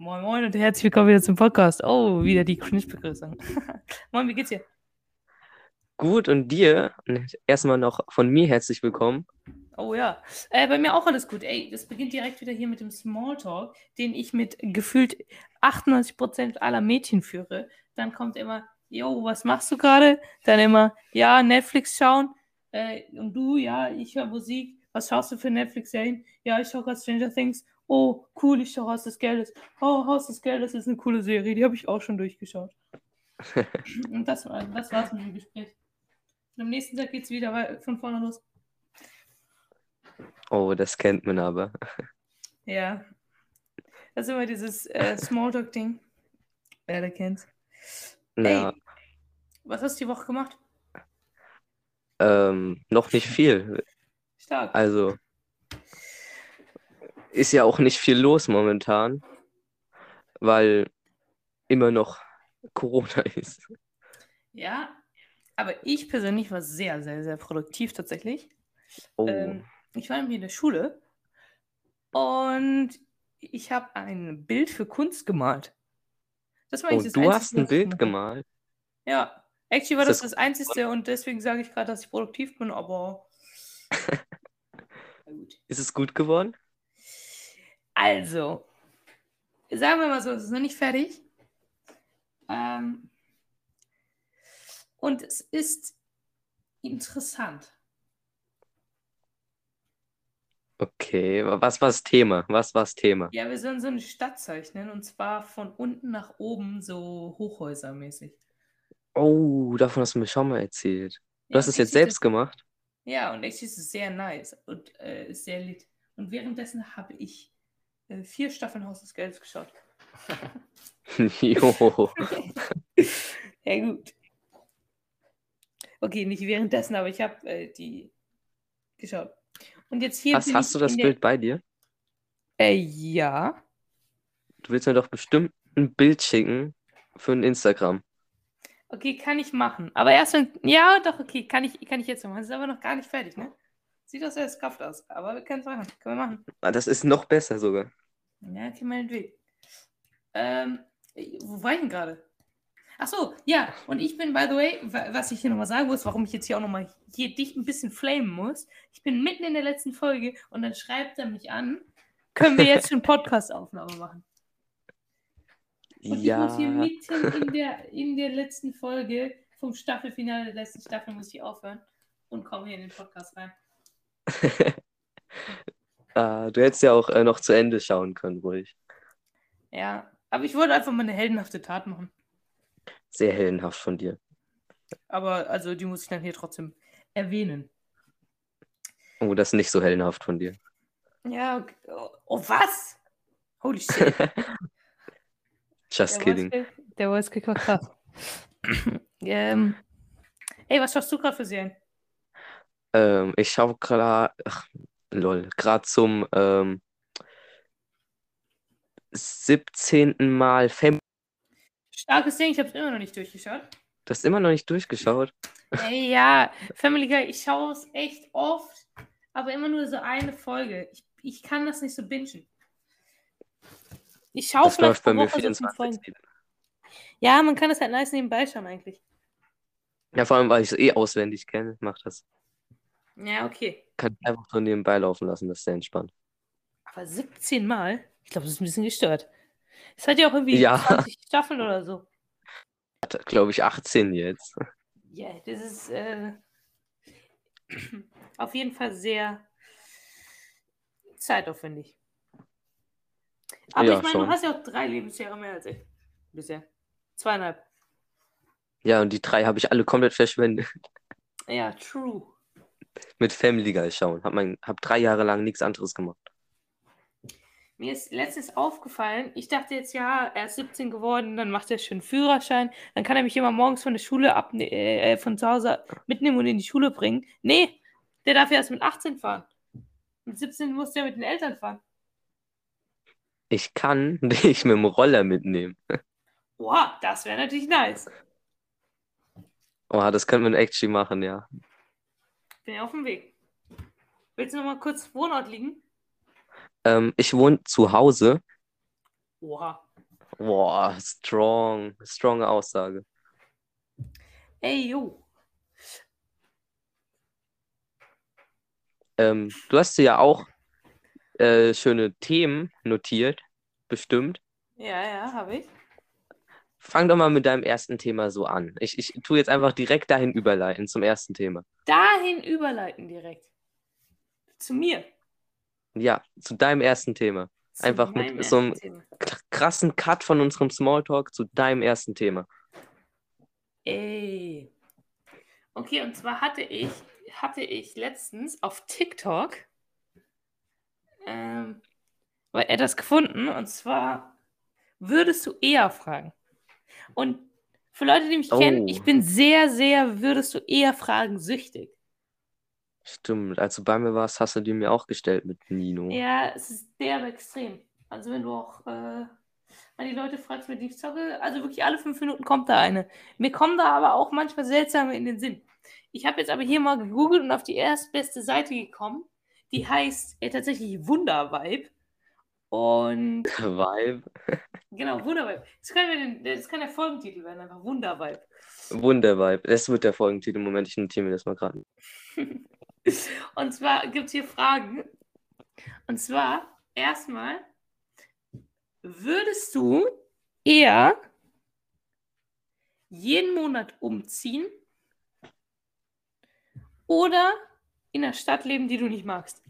Moin Moin und herzlich willkommen wieder zum Podcast. Oh, wieder die Cringe-Begrüßung. Moin, wie geht's dir? Gut, und dir? Und Erstmal noch von mir herzlich willkommen. Oh ja, äh, bei mir auch alles gut. Ey, das beginnt direkt wieder hier mit dem Smalltalk, den ich mit gefühlt 98% aller Mädchen führe. Dann kommt immer, yo, was machst du gerade? Dann immer, ja, Netflix schauen. Äh, und du, ja, ich höre Musik. Was schaust du für Netflix-Serien? Ja, ich schaue gerade Stranger Things. Oh, cool, ich schaue Haus des Geldes. Oh, Haus des Geldes ist eine coole Serie, die habe ich auch schon durchgeschaut. und das, war- das war's mit dem Gespräch. Und am nächsten Tag geht's wieder von vorne los. Oh, das kennt man aber. Ja. Das ist immer dieses äh, Smalltalk-Ding. Wer der kennt's. Ja, Ey, was hast du die Woche gemacht? ähm, noch nicht viel. Stark. Also, ist ja auch nicht viel los momentan, weil immer noch Corona ist. Ja, aber ich persönlich war sehr, sehr, sehr produktiv tatsächlich. Oh, Ähm, ich war nämlich in der Schule und ich habe ein Bild für Kunst gemalt. Das war oh, das du Einzige, hast ein Bild gemacht gemalt. Ja, actually war das das das Einzige und deswegen sage ich gerade, dass ich produktiv bin, aber. Ist es gut geworden? Also, sagen wir mal so, es ist noch nicht fertig. Ähm, und es ist interessant. Okay, wa- was war das Thema? Was war das Thema? Ja, wir sollen so eine Stadt zeichnen und zwar von unten nach oben, so Hochhäusermäßig. Oh, davon hast du mir schon mal erzählt. Du Ja, hast es jetzt selbst gemacht? Ja, und actually ist es sehr nice und äh, sehr lit. Und währenddessen habe ich äh, vier Staffeln Haus des Geldes geschaut. Jo. ja, gut. Okay, nicht währenddessen, aber ich habe äh, die geschaut. Und jetzt hier Hast, hast du das Bild bei dir? Äh, ja. Du willst mir doch bestimmt ein Bild schicken für ein Instagram. Okay, kann ich machen. Aber erst wenn. Ja, doch, okay, kann ich, kann ich jetzt machen. Es ist aber noch gar nicht fertig, ne? Sieht doch sehr scuffed aus. Aber wir können es machen. Können wir machen. Ah, Das ist noch besser sogar. Ja, okay, meinetwegen. Ähm, wo war ich denn gerade? Ach so, ja, und ich bin, by the way, wa- was ich hier nochmal sagen muss, warum ich jetzt hier auch nochmal hier dich ein bisschen flamen muss. Ich bin mitten in der letzten Folge und dann schreibt er mich an, können wir jetzt schon Podcast-Aufnahme machen? Und ich muss hier Ja, mitten in der, in der letzten Folge vom Staffelfinale der letzten Staffel muss ich aufhören und komme hier in den Podcast rein. Ah, du hättest ja auch äh, noch zu Ende schauen können, ruhig. Ja, aber ich wollte einfach mal eine heldenhafte Tat machen. Sehr heldenhaft von dir. Aber also die muss ich dann hier trotzdem erwähnen. Oh, das ist nicht so heldenhaft von dir. Ja, okay. oh, oh was? Holy shit. Just Der kidding. Kick- Der Voice Kick war krass. ähm, ey, was schaust du gerade für Serien? Ähm, ich schaue gerade, lol, gerade zum ähm, 17. Mal Fam. Starkes Ding, ich habe es immer noch nicht durchgeschaut. Du hast immer noch nicht durchgeschaut. Ey, ja, Family Guy, ich schaue es echt oft, aber immer nur so eine Folge. Ich, ich kann das nicht so bingen. Ich schaue vielleicht bei mir Woche so fünf 24. Folgen. Ja, man kann das halt nice nebenbei schauen eigentlich. Ja, vor allem, weil ich es eh auswendig kenne, macht das. Ja, okay. Kann einfach so nebenbei laufen lassen, das ist sehr entspannt. Aber 17 Mal? Ich glaube, das ist ein bisschen gestört. Es hat ja auch irgendwie Ja. 20 Staffeln oder so. Hat, glaube ich, 18 jetzt. Ja, das ist äh, auf jeden Fall sehr zeitaufwendig. Aber Ja, ich meine, schon. du hast ja auch drei Lebensjahre mehr als ich. Bisher. Zweieinhalb. Ja, und die drei habe ich alle komplett verschwendet. Ja, true. Mit Family Guy schauen. Hab, mein, hab drei Jahre lang nichts anderes gemacht. Mir ist letztens aufgefallen, ich dachte jetzt, ja, er ist 17 geworden, dann macht er schon Führerschein, dann kann er mich immer morgens von der Schule ab, äh, von zu Hause mitnehmen und in die Schule bringen. Nee, der darf ja erst mit 18 fahren. Mit 17 muss der mit den Eltern fahren. Ich kann dich mit dem Roller mitnehmen. Wow, das wäre natürlich nice. Oh, das könnte man actually machen, ja. Bin ja auf dem Weg. Willst du noch mal kurz Wohnort liegen? Ähm, ich wohne zu Hause Oha. Boah, strong. Stronge Aussage. Ey, jo. Ähm, du hast dir ja auch äh, schöne Themen notiert, bestimmt. Ja, ja, habe ich. Fang doch mal mit deinem ersten Thema so an. Ich, ich tue jetzt einfach direkt dahin überleiten zum ersten Thema. Dahin überleiten direkt. Zu mir. Ja, zu deinem ersten Thema. Zu Einfach mit so einem- Thema. Krassen Cut von unserem Smalltalk zu deinem ersten Thema. Ey. Okay, und zwar hatte ich, hatte ich letztens auf TikTok ähm, etwas gefunden und zwar würdest du eher fragen. Und für Leute, die mich Oh. kennen, ich bin sehr, sehr würdest du eher fragen süchtig. Stimmt, als du bei mir warst, hast du die mir auch gestellt mit Nino. Ja, es ist derbe extrem. Also wenn du auch äh, an die Leute fragst, mit denen ich zocke, also wirklich alle fünf Minuten kommt da eine. Mir kommen da aber auch manchmal seltsame in den Sinn. Ich habe jetzt aber hier mal gegoogelt und auf die erstbeste Seite gekommen. Die heißt äh, tatsächlich Wundervibe. Und Vibe. Genau, Wundervibe. Das kann, den, das kann der Folgentitel werden, einfach Wundervibe. Wundervibe. Das wird der Folgentitel. Moment, ich notiere mir das mal gerade. Und zwar gibt es hier Fragen. Und zwar erstmal, würdest du eher jeden Monat umziehen oder in einer Stadt leben, die du nicht magst?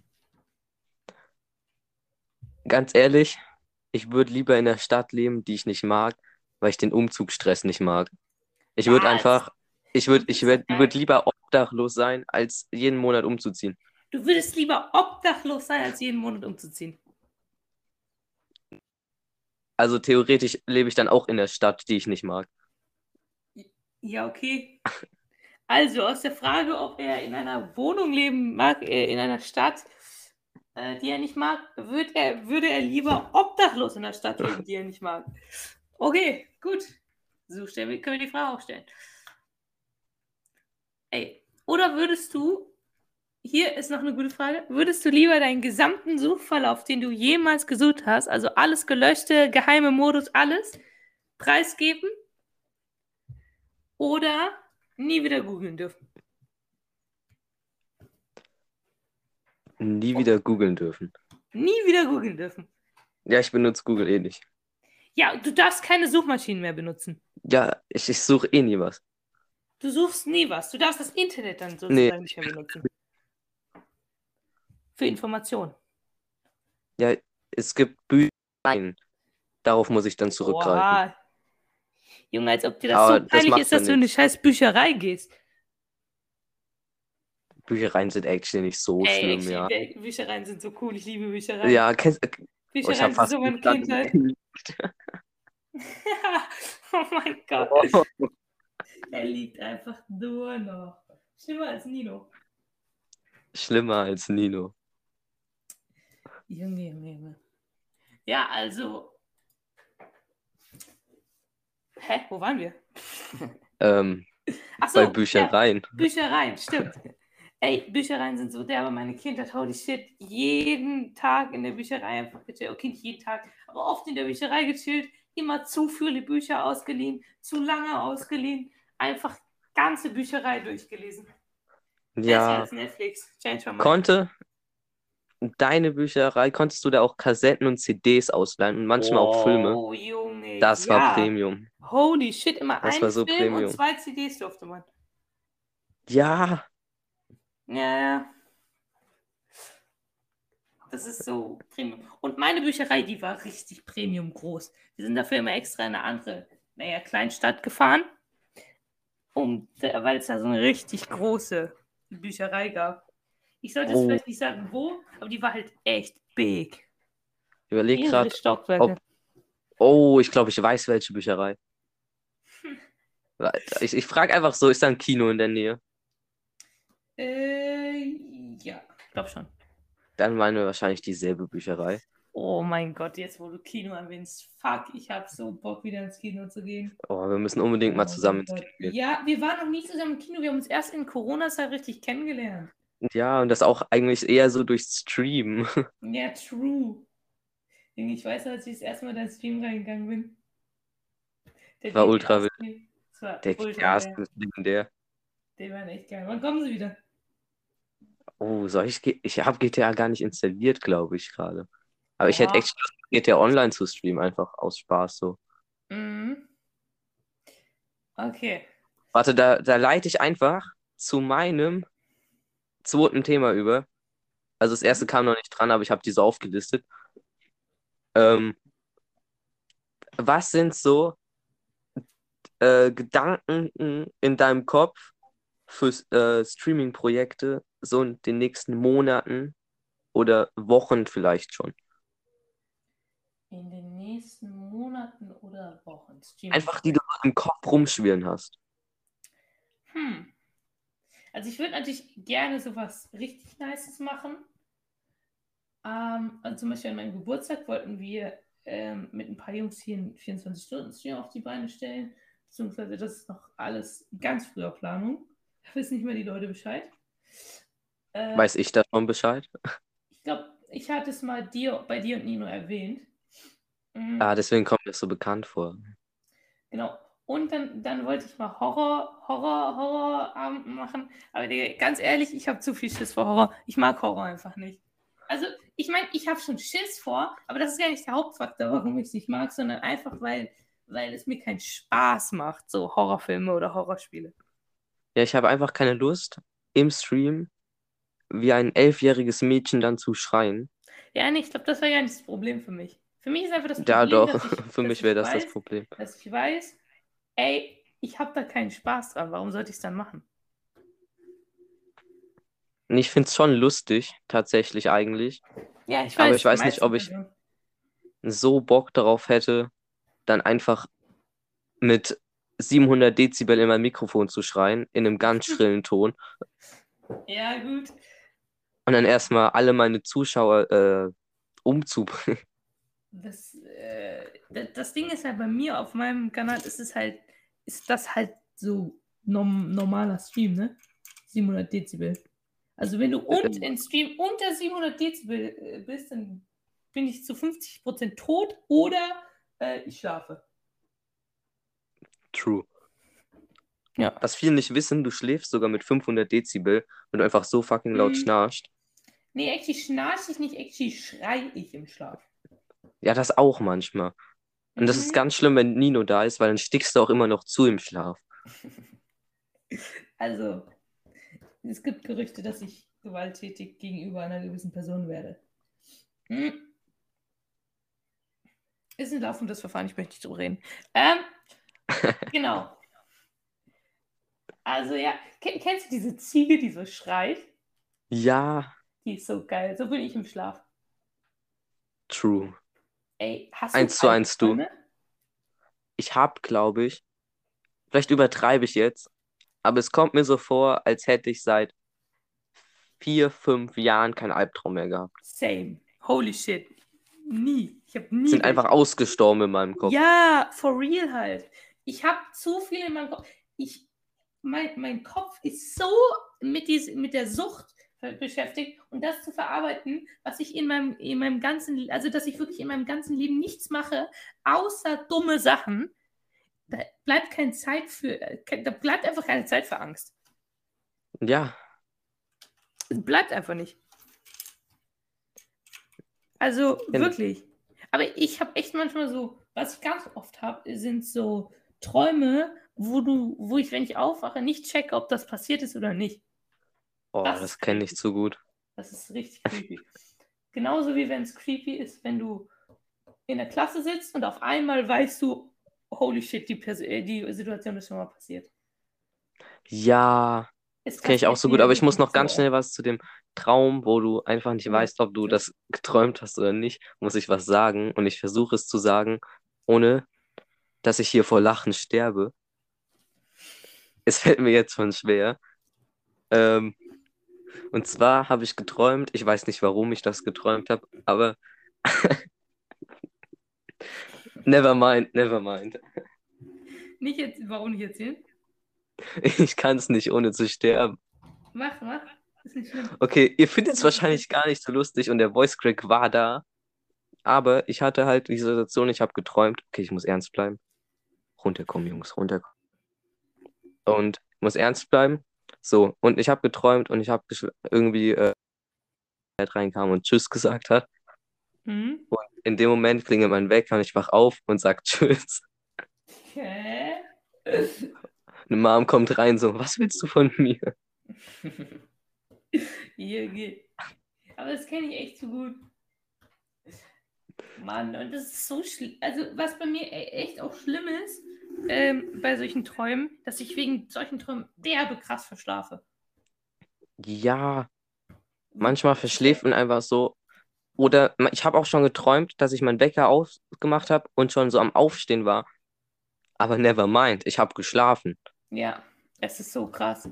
Ganz ehrlich, ich würde lieber in der Stadt leben, die ich nicht mag, weil ich den Umzugsstress nicht mag. Ich würde einfach, ich würde, ich würd, Geil. würd lieber obdachlos sein, als jeden Monat umzuziehen. Du würdest lieber obdachlos sein, als jeden Monat umzuziehen. Also theoretisch lebe ich dann auch in der Stadt, die ich nicht mag. Ja, okay. Also aus der Frage, ob er in einer Wohnung leben mag, äh, in einer Stadt, äh, die er nicht mag, würd er, würde er lieber obdachlos in der Stadt leben, die er nicht mag. Okay, gut. So stellen wir, können wir die Frage auch stellen. Ey, oder würdest du, hier ist noch eine gute Frage, würdest du lieber deinen gesamten Suchverlauf, den du jemals gesucht hast, also alles gelöschte, geheime Modus, alles, preisgeben? Oder nie wieder googeln dürfen. Nie wieder googeln dürfen. Nie wieder googeln dürfen. Ja, ich benutze Google eh nicht. Ja, du darfst keine Suchmaschinen mehr benutzen. Ja, ich, ich suche eh nie was. Du suchst nie was. Du darfst das Internet dann sozusagen Nee. nicht mehr benutzen. Für Informationen. Ja, es gibt Bücher. Darauf muss ich dann zurückgreifen. Oha. Junge, als ob dir das Aber so das peinlich macht ist, dass du in eine scheiß Bücherei gehst. Büchereien sind actually nicht so Ey, schlimm, actually, ja. Bü- Büchereien sind so cool. Ich liebe Büchereien. Ja, kennst, oh, ich Büchereien sind fast so meine. Kindheit. oh mein Gott. Oh, Er liegt einfach nur noch. Schlimmer als Nino. schlimmer als Nino. Junge, Junge, Junge. Ja, also. Hä? Wo waren wir? Ähm, Achso, bei Büchereien. Ja, Büchereien, stimmt. Ey, Büchereien sind so derbe meine Kindheit. Holy shit. Jeden Tag in der Bücherei einfach gechillt. Okay, nicht jeden Tag, aber oft in der Bücherei gechillt. Immer zu viele Bücher ausgeliehen, zu lange ausgeliehen. Einfach ganze Bücherei durchgelesen. Ja, Netflix. Change my mind. konnte deine Bücherei, konntest du da auch Kassetten und CDs ausleihen und manchmal auch Filme? Oh, Junge. Das ja. war Premium. Holy shit, immer Das ein war so Film Premium. und zwei CDs durfte man. Ja, Ja, ja. Das ist so Premium. Und meine Bücherei, die war richtig Premium groß. Wir sind dafür immer extra in eine andere, naja, Kleinstadt gefahren, um, weil es da so eine richtig große Bücherei gab. Ich sollte es Oh. vielleicht nicht sagen, wo, aber die war halt echt big. überleg gerade. Stockwerke. Oh, ich glaube, ich weiß, welche Bücherei. Ich, ich frage einfach so, ist da ein Kino in der Nähe? Äh, ja, ich glaube schon. Dann meinen wir wahrscheinlich dieselbe Bücherei. Oh mein Gott, jetzt wo du Kino erwähnst. Fuck, ich habe so Bock, wieder ins Kino zu gehen. Oh, wir müssen unbedingt Oh mal zusammen ins Gott. Kino gehen. Ja, wir waren noch nie zusammen im Kino. Wir haben uns erst in Corona-Zeit richtig kennengelernt. Ja, und das auch eigentlich eher so durch Stream. Ja, true. Ich weiß, als ich das erste Mal in deinen Stream reingegangen bin. Der War ultra war Der geil. ist legendär. Die waren echt geil. Wann kommen sie wieder? Oh, soll ich. G- Ich habe GTA gar nicht installiert, glaube ich, gerade. Aber ich hätte Oha. echt Lust, GTA Online zu streamen, einfach aus Spaß so. Mhm. Okay. Warte, da, da leite ich einfach zu meinem zweiten Thema über. Also das erste kam noch nicht dran, aber ich habe die so aufgelistet. Ähm, was sind so äh, Gedanken in deinem Kopf für äh, Streaming-Projekte so in den nächsten Monaten oder Wochen vielleicht schon? In den nächsten Monaten oder Wochen. Einfach die du im Kopf rumschwirren hast. Hm. Also ich würde natürlich gerne sowas richtig Nices machen. Ähm, also zum Beispiel an meinem Geburtstag wollten wir ähm, mit ein paar Jungs hier einen 24-Stunden-Stream auf die Beine stellen. Beziehungsweise das ist noch alles ganz früher Planung. Da wissen nicht mehr die Leute Bescheid. Äh, Weiß ich davon Bescheid? ich glaube, ich hatte es mal dir, bei dir und Nino erwähnt. Mhm. Ah, deswegen kommt mir das so bekannt vor. Genau. Und dann, dann wollte ich mal Horror, Horror, Horrorabend machen. Aber Digga, ganz ehrlich, ich habe zu viel Schiss vor Horror. Ich mag Horror einfach nicht. Also, ich meine, ich habe schon Schiss vor, aber das ist gar nicht der Hauptfaktor, warum ich es nicht mag, sondern einfach, weil, weil es mir keinen Spaß macht, so Horrorfilme oder Horrorspiele. Ja, ich habe einfach keine Lust, im Stream wie ein elfjähriges Mädchen dann zu schreien. Ja, nee, ich glaube, das wäre ja nicht das Problem für mich. Für mich ist einfach das Ja, Problem, doch, dass ich, für mich ich wäre das das weiß, Problem. dass ich weiß, ey, ich habe da keinen Spaß dran. Warum sollte ich es dann machen? Ich finde es schon lustig, tatsächlich eigentlich. Ja, ich Aber weiß. ich weiß nicht, ob ich-. So Bock darauf hätte, dann einfach mit 700 Dezibel in mein Mikrofon zu schreien, in einem ganz schrillen Ton. Ja, gut. Und dann erstmal alle meine Zuschauer äh, umzubringen. Das, äh, das, Ding ist halt bei mir auf meinem Kanal, ist es halt, ist das halt so norm, normaler Stream, ne? 700 Dezibel. Also wenn du und in Stream unter 700 Dezibel äh, bist, dann bin ich zu 50% tot oder äh, ich schlafe. True. Ja. Was viele nicht wissen, du schläfst sogar mit 500 Dezibel, wenn du einfach so fucking laut Mhm. schnarchst. Nee, actually schnarche ich nicht, actually schrei ich im Schlaf. Ja, das auch manchmal. Und das ist Mhm. ganz schlimm, wenn Nino da ist, weil dann stickst du auch immer noch zu im Schlaf. Also, es gibt Gerüchte, dass ich gewalttätig gegenüber einer gewissen Person werde. Hm. Ist ein laufendes Verfahren, ich möchte nicht drüber reden. Ähm, genau. Also ja, ken- kennst du diese Ziege, die so schreit? Ja, Die ist so geil. So bin ich im Schlaf. true. Ey, hast Eins du zu eins, du. Ich hab, glaube ich, vielleicht übertreibe ich jetzt, aber es kommt mir so vor, als hätte ich seit vier, fünf Jahren keinen Albtraum mehr gehabt. Same. Holy shit. Nie. Ich habe nie. Sind einfach ausgestorben in meinem Kopf. Ja, for real halt. Ich habe zu viel in meinem Kopf. Ich, mein, mein Kopf ist so mit, dies, mit der Sucht be- beschäftigt und das zu verarbeiten, was ich in meinem, in meinem ganzen, also dass ich wirklich in meinem ganzen Leben nichts mache, außer dumme Sachen. Da bleibt keine Zeit für, da bleibt einfach keine Zeit für Angst. Ja, Es bleibt einfach nicht. Also Ja. wirklich. Aber ich habe echt manchmal so, was ich ganz oft habe, sind so Träume, wo du, wo ich, wenn ich aufwache, nicht checke, ob das passiert ist oder nicht. oh, Das das kenne ich zu gut. Das ist richtig creepy. Genauso wie wenn es creepy ist, wenn du in der Klasse sitzt und auf einmal weißt du, holy shit, die, Pers äh, die Situation ist schon mal passiert. Ja, Es kenne ich auch so gut, aber ich muss noch ganz schnell was zu dem Traum, wo du einfach nicht weißt, ob du das geträumt hast oder nicht, muss ich was sagen und ich versuche es zu sagen, ohne dass ich hier vor Lachen sterbe. Es fällt mir jetzt schon schwer. Ähm, und zwar habe ich geträumt, ich weiß nicht, warum ich das geträumt habe, aber never mind, never mind. Nicht jetzt, warum nicht erzählen? Ich kann es nicht, ohne zu sterben. Mach, mach. Ist nicht schlimm. Okay, ihr findet es wahrscheinlich gar nicht so lustig und der Voice Crack war da. Aber ich hatte halt die Situation, ich habe geträumt, okay, ich muss ernst bleiben. Runterkommen, Jungs, runterkommen. Und muss ernst bleiben. So, und ich habe geträumt und ich habe irgendwie äh, reinkam und Tschüss gesagt hat. Hm? Und in dem Moment klingelt mein Wecker und ich wach auf und sag Tschüss. Hä? Eine Mom kommt rein so, was willst du von mir? Junge. Aber das kenne ich echt so gut. Mann, und das ist so schlimm. Also, was bei mir e- echt auch schlimm ist, ähm, bei solchen Träumen, dass ich wegen solchen Träumen derbe krass verschlafe. Ja, manchmal verschläft man einfach so. Oder ich habe auch schon geträumt, dass ich meinen Wecker ausgemacht habe und schon so am Aufstehen war. Aber never mind, ich habe geschlafen. Ja, es ist so krass.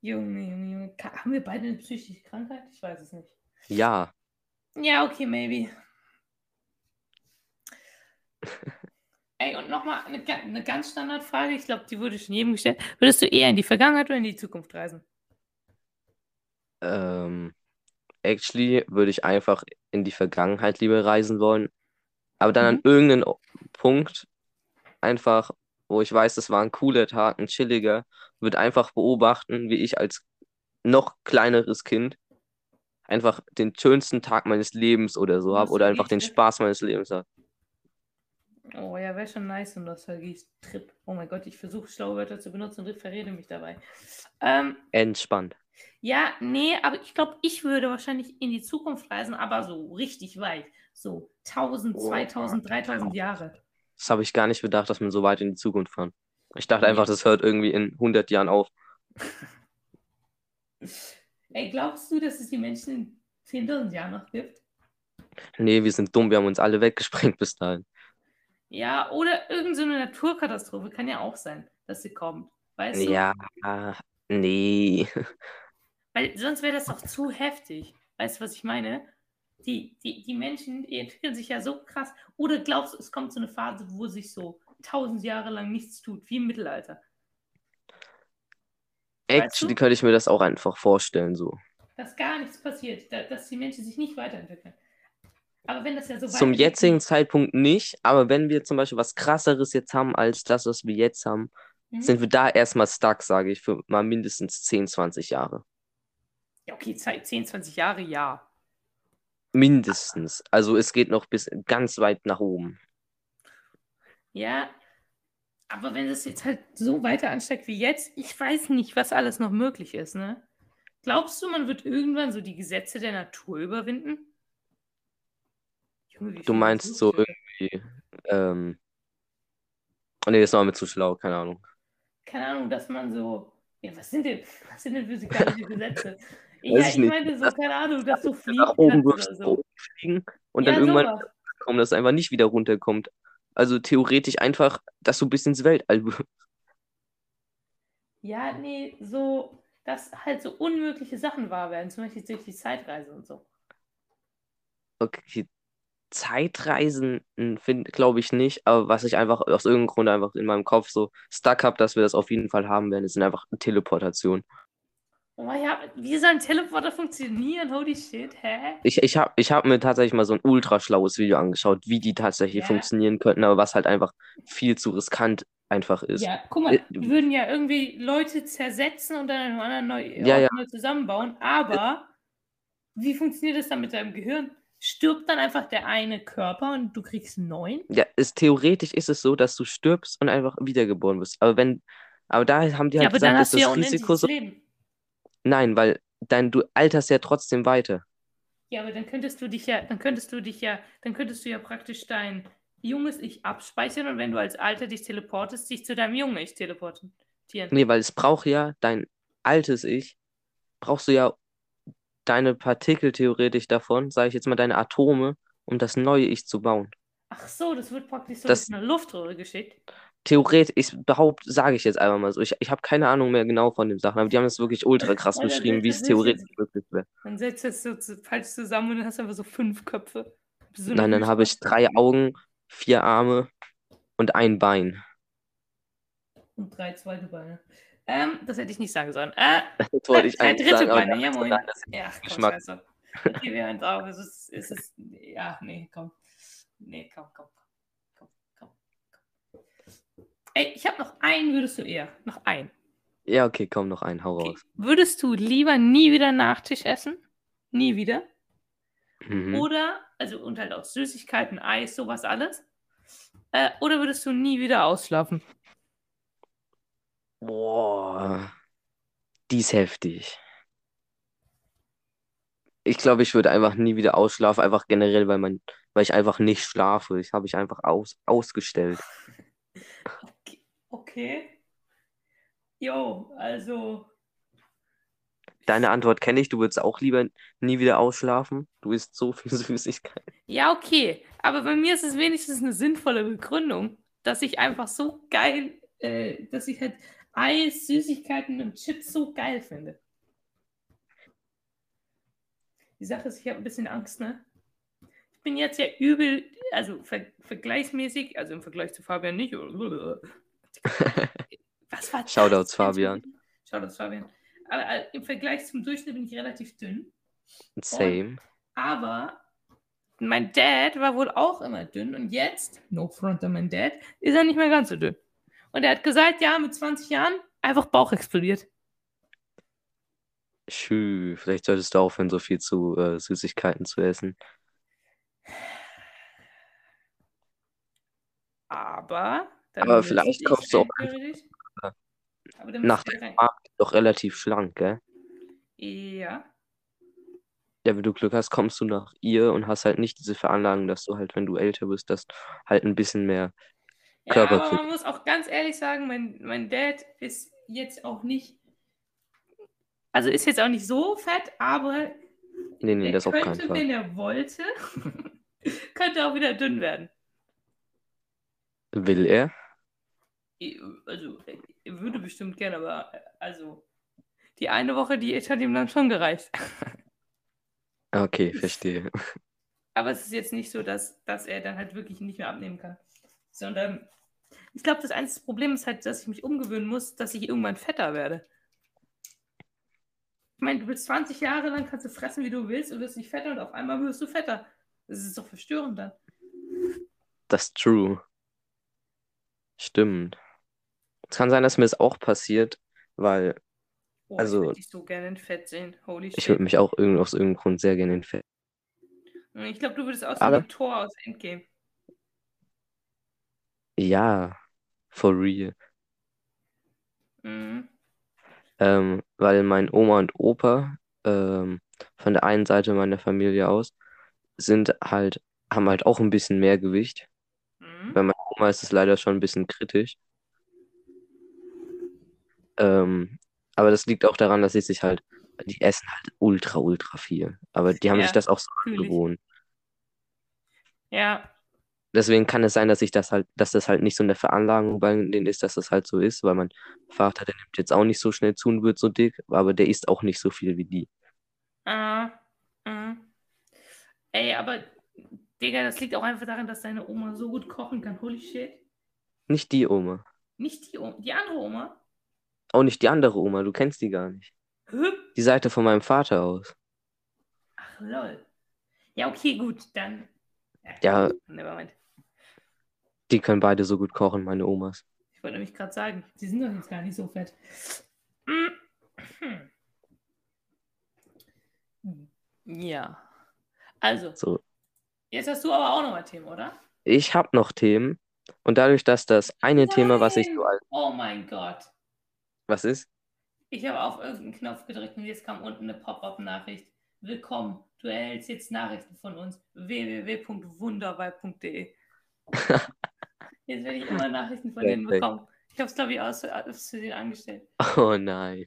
Junge, Junge, Junge. Haben wir beide eine psychische Krankheit? Ich weiß es nicht. Ja, Ja, okay, maybe. Ey, und nochmal eine, eine ganz Standardfrage. Ich glaube, die wurde schon jedem gestellt. Würdest du eher in die Vergangenheit oder in die Zukunft reisen? ähm, actually würde ich einfach in die Vergangenheit lieber reisen wollen. Aber dann an Mhm. irgendeinen O- Punkt einfach, wo ich weiß, das war ein cooler Tag, ein chilliger, würde einfach beobachten, wie ich als noch kleineres Kind einfach den schönsten Tag meines Lebens oder so habe oder einfach den. Spaß meines Lebens habe. Oh ja, wäre schon nice, ein Nostalgie-Trip. Oh mein Gott, ich versuche schlaue Wörter zu benutzen und verrede mich dabei. Ähm, Entspannt. ja, nee, aber ich glaube, ich würde wahrscheinlich in die Zukunft reisen, aber so richtig weit. So 1000, Oh, 2000, 3000 Jahre. Das habe ich gar nicht bedacht, dass man so weit in die Zukunft fahren. Ich dachte einfach, das hört irgendwie in 100 Jahren auf. Ey, glaubst du, dass es die Menschen in 10.000 Jahren noch gibt? Nee, wir sind dumm, wir haben uns alle weggesprengt bis dahin. Ja, oder irgendeine so eine Naturkatastrophe kann ja auch sein, dass sie kommt. Weißt du? Ja, nee. Weil sonst wäre das doch zu heftig. Weißt du, was ich meine? Die, die, die Menschen, die entwickeln sich ja so krass. Oder glaubst du, es kommt so eine Phase, wo sich so tausend Jahre lang nichts tut, wie im Mittelalter? Weißt Actually du? könnte ich mir das auch einfach vorstellen, so. Dass gar nichts passiert, da, dass die Menschen sich nicht weiterentwickeln. Aber wenn das ja so Zum jetzigen Zeitpunkt nicht, aber wenn wir zum Beispiel was krasseres jetzt haben als das, was wir jetzt haben, Mhm. sind wir da erstmal stuck, sage ich, für mal mindestens 10, 20 Jahre. Ja, okay, Zeit, 10, 20 Jahre, ja. Mindestens. Also es geht noch bis ganz weit nach oben. Ja, aber wenn es jetzt halt so weiter ansteigt wie jetzt, ich weiß nicht, was alles noch möglich ist, ne? Glaubst du, man wird irgendwann so die Gesetze der Natur überwinden? Du meinst so irgendwie, ähm, oh nee, das war mir zu schlau, keine Ahnung. Keine Ahnung, dass man so. Ja, was sind denn, was sind denn physikalische Gesetze? Ja, Weiß ich ich meinte so, keine Ahnung, dass du fliegen Nach oben nach so. fliegen und Ja, dann irgendwann sowas. kommen, dass es einfach nicht wieder runterkommt. Also theoretisch einfach, dass du bis ins Weltall. Ja, nee, so, dass halt so unmögliche Sachen wahr werden, zum Beispiel durch die Zeitreise und so. Okay, Zeitreisen glaube ich nicht, aber was ich einfach aus irgendeinem Grund einfach in meinem Kopf so stuck habe, dass wir das auf jeden Fall haben werden, ist einfach Teleportation. Oh ja, wie soll ein Teleporter funktionieren? Holy shit, hä? Ich, ich habe ich hab mir tatsächlich mal so ein ultra schlaues Video angeschaut, wie die tatsächlich Ja. funktionieren könnten, aber was halt einfach viel zu riskant einfach ist. Ja, guck mal, Äh, würden ja irgendwie Leute zersetzen und dann an einem anderen neu, Ja, ja. neu zusammenbauen, aber wie funktioniert das dann mit deinem Gehirn? Stirbt dann einfach der eine Körper und du kriegst einen neuen? Ja, ist, theoretisch ist es so, dass du stirbst und einfach wiedergeboren wirst. Aber wenn, aber da haben die Ja, halt dann gesagt, dass du ja das Risiko so. Leben. Nein, weil dein, du alterst ja trotzdem weiter. Ja, aber dann könntest du dich ja, dann könntest du dich ja, dann könntest du ja praktisch dein junges Ich abspeichern und wenn du als Alter dich teleportest, dich zu deinem jungen Ich teleportieren. Nee, weil es braucht ja dein altes Ich, brauchst du ja deine Partikel theoretisch davon, sage ich jetzt mal deine Atome, um das neue Ich zu bauen. Ach so, das wird praktisch so Das- durch eine Luftröhre geschickt. Theoretisch, ich behaupte, sage ich jetzt einfach mal so. Ich, ich habe keine Ahnung mehr genau von den Sachen, aber die haben es wirklich ultra krass beschrieben, das wie es theoretisch möglich wäre. Dann setzt es so falsch zusammen und dann hast du einfach so fünf Köpfe. So Nein, dann habe ich drei Augen, vier Arme und ein Bein. Und drei zweite Beine. Ähm, das hätte ich nicht sagen sollen. Äh, Das wollte ich drei eigentlich dritte sagen, Beine, ja moin. Ja, Geschmack. scheiße. Hören drauf. Es ist, es ist, ja, nee, komm. Nee, komm, komm, komm, komm, komm. Ey, ich habe noch einen, würdest du eher? Noch einen. Ja, okay, komm, noch ein, hau Okay. raus. Würdest du lieber nie wieder Nachtisch essen? Nie wieder? Mhm. Oder, also und halt auch Süßigkeiten, Eis, sowas alles? Äh, oder würdest du nie wieder ausschlafen? Boah, die ist heftig. Ich glaube, ich würde einfach nie wieder ausschlafen, einfach generell, weil man, weil ich einfach nicht schlafe. Ich habe ich einfach aus, ausgestellt. Okay. okay. Jo, also. Deine Antwort kenne ich, du würdest auch lieber nie wieder ausschlafen. Du isst so viel Süßigkeit. Ja, okay. Aber bei mir ist es wenigstens eine sinnvolle Begründung, dass ich einfach so geil, äh, dass ich halt Eis, Süßigkeiten und Chips so geil finde. Die Sache ist, ich habe ein bisschen Angst, ne? Ich bin jetzt ja übel, also ver vergleichsmäßig, also im Vergleich zu Fabian nicht. Was war das Shoutouts? Fabian. Shoutouts, Fabian. Aber äh, im Vergleich zum Durchschnitt bin ich relativ dünn. Same. Aber mein Dad war wohl auch immer dünn und jetzt, no front an mein Dad, ist er nicht mehr ganz so dünn. Und er hat gesagt, ja, mit 20 Jahren einfach Bauch explodiert. Schü, vielleicht solltest du aufhören, so viel zu äh, Süßigkeiten zu essen. Aber, Aber vielleicht ich kommst du auch einfach Aber dann Nach rein. Magen doch relativ schlank, gell? Ja. Ja, wenn du Glück hast, kommst du nach ihr und hast halt nicht diese Veranlagung, dass du halt, wenn du älter bist, dass halt ein bisschen mehr Ja, Körper aber kriegt. man muss auch ganz ehrlich sagen, mein, mein Dad ist jetzt auch nicht, also ist jetzt auch nicht so fett, aber Nee, nee, das auf keinen könnte, Fall. wenn er wollte, könnte auch wieder dünn werden. Will er? Also, er würde bestimmt gerne, aber also, die eine Woche Diät hat ihm dann schon gereicht. Okay, verstehe. Aber es ist jetzt nicht so, dass, dass er dann halt wirklich nicht mehr abnehmen kann. Sondern ich glaube, das einzige Problem ist halt, dass ich mich umgewöhnen muss, dass ich irgendwann fetter werde. Ich meine, du bist 20 Jahre lang, kannst du fressen, wie du willst und wirst nicht fetter und auf einmal wirst du fetter. Das ist doch verstörend dann. Das ist true. Stimmt. Es kann sein, dass mir das auch passiert, weil Oh, Also- ich würde dich so gerne in Fett sehen. Holy ich shit. würde mich auch irgend aus irgendeinem Grund sehr gerne in Fett. Ich glaube, du würdest aussehen Aber- wie ein Tor aus Endgame. Ja, for real. Mhm. Ähm, weil mein Oma und Opa ähm, von der einen Seite meiner Familie aus sind halt, haben halt auch ein bisschen mehr Gewicht. Mhm. Bei meiner Oma ist es leider schon ein bisschen kritisch. Ähm, aber das liegt auch daran, dass sie sich halt, die essen halt ultra, ultra viel. Aber die haben Ja, sich das auch so gewohnt. Ja, Deswegen kann es sein, dass ich das halt, dass das halt nicht so eine Veranlagung bei denen ist, dass das halt so ist, weil mein Vater, der nimmt jetzt auch nicht so schnell zu und wird so dick, aber der isst auch nicht so viel wie die. Ah, mhm. Ey, aber, Digga, das liegt auch einfach daran, dass deine Oma so gut kochen kann. Holy shit. Nicht die Oma. Nicht die Oma, die andere Oma. Auch nicht die andere Oma, du kennst die gar nicht. Hä? Die Seite von meinem Vater aus. Ach, lol. Ja, okay, gut, dann. Ja. Nevermind. Die können beide so gut kochen, meine Omas. Ich wollte nämlich gerade sagen, die sind doch jetzt gar nicht so fett. Ja. Also, So. jetzt hast du aber auch noch mal Themen, oder? Ich habe noch Themen und dadurch, dass das eine Thema, was ich so Nein! als, Oh mein Gott. was ist? Ich habe auf irgendeinen Knopf gedrückt und jetzt kam unten eine Pop-up-Nachricht. Willkommen, du erhältst jetzt Nachrichten von uns. www.wunderweib.de Jetzt werde ich immer Nachrichten von denen bekommen. Ich habe es, glaube ich, aus, aus Versehen angestellt. Oh nein.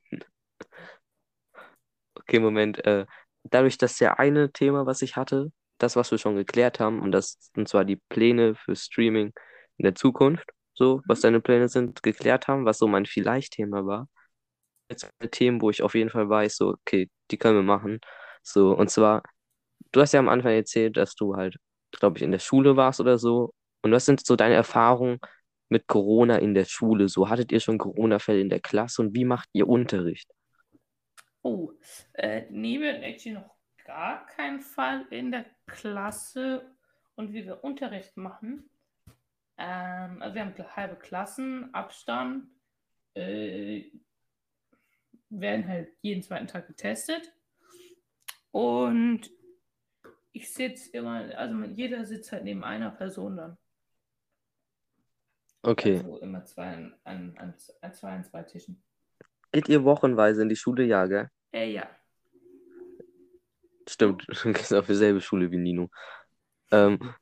Okay, Moment. Äh, dadurch, dass der eine Thema, was ich hatte, das, was wir schon geklärt haben, und das, und zwar die Pläne für Streaming in der Zukunft, so, was Mhm. deine Pläne sind, geklärt haben, was so mein Vielleicht-Thema war. Jetzt Themen, wo ich auf jeden Fall weiß, so, okay, die können wir machen. So, und zwar, du hast ja am Anfang erzählt, dass du halt, glaube ich, in der Schule warst oder so. Und was sind so deine Erfahrungen mit Corona in der Schule? So, hattet ihr schon Corona-Fälle in der Klasse und wie macht ihr Unterricht? Oh, äh, nee, wir hatten actually noch gar keinen Fall in der Klasse und wie wir Unterricht machen. Ähm, also wir haben halbe Klassen, Abstand, äh, werden halt jeden zweiten Tag getestet. Und ich sitze immer, also jeder sitzt halt neben einer Person dann. Okay. Also immer zwei an, an, an, an zwei an zwei Tischen. Geht ihr wochenweise in die Schule, ja, gell? Äh, ja. Stimmt, du gehst auf dieselbe Schule wie Nino. Ähm,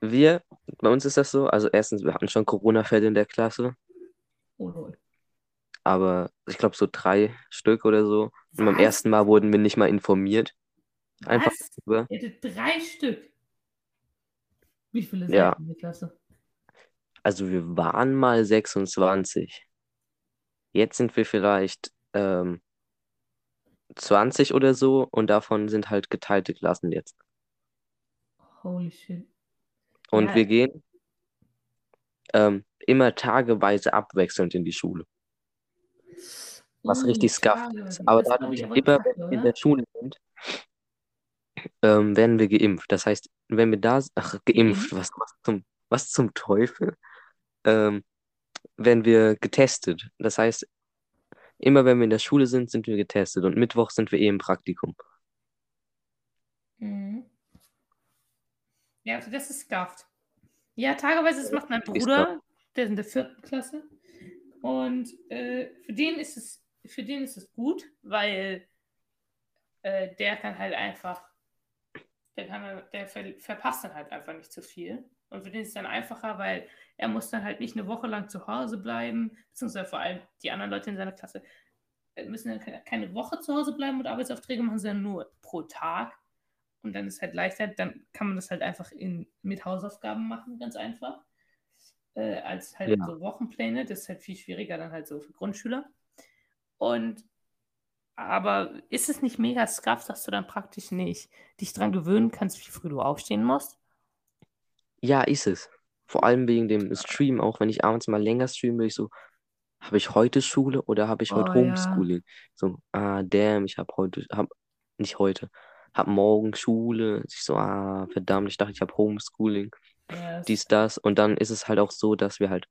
wir, bei uns ist das so, also erstens, wir hatten schon Corona-Fälle in der Klasse, Oh. Aber ich glaube so drei Stück oder so. Und beim Was? ersten Mal wurden wir nicht mal informiert. Einfach Was? über. Ihr hattet drei Stück. Wie viele Ja. seid ihr in der Klasse? Also wir waren mal 26. Jetzt sind wir vielleicht ähm, 20 oder so und davon sind halt geteilte Klassen jetzt. Holy shit. Und Ja. wir gehen ähm, immer tageweise abwechselnd in die Schule. Was Uh, richtig scuffed Tage. ist. Aber dadurch, immer wenn wir in der Schule sind, ähm, werden wir geimpft. Das heißt, wenn wir da, ach, geimpft, was, was zum, was zum Teufel? Ähm, werden wir getestet. Das heißt, immer wenn wir in der Schule sind, sind wir getestet und Mittwoch sind wir eh im Praktikum. Mhm. Ja, also das ist scuffed. Ja, tageweise, das macht mein Bruder, der ist in der vierten Klasse. Und äh, für den ist es, für den ist es gut, weil äh, der kann halt einfach, der, kann, der ver, verpasst dann halt einfach nicht zu viel. Und für den ist es dann einfacher, weil er muss dann halt nicht eine Woche lang zu Hause bleiben, beziehungsweise vor allem die anderen Leute in seiner Klasse äh, müssen dann ke- keine Woche zu Hause bleiben und Arbeitsaufträge machen, sondern nur pro Tag. Und dann ist halt leichter, dann kann man das halt einfach in, mit Hausaufgaben machen, ganz einfach. Äh, als halt Ja. so Wochenpläne. Das ist halt viel schwieriger dann halt so für Grundschüler. Und aber ist es nicht mega scuff, dass du dann praktisch nicht dich dran gewöhnen kannst, wie früh du aufstehen musst? Ja, ist es. Vor allem wegen dem Stream, auch wenn ich abends mal länger streame, bin ich so, habe ich heute Schule oder habe ich heute Oh, ja. Homeschooling? So, ah, damn, ich habe heute, hab, nicht heute, habe morgen Schule. Ich so, ah, verdammt, ich dachte, ich habe Homeschooling, Ja, das- dies, das. Und dann ist es halt auch so, dass wir halt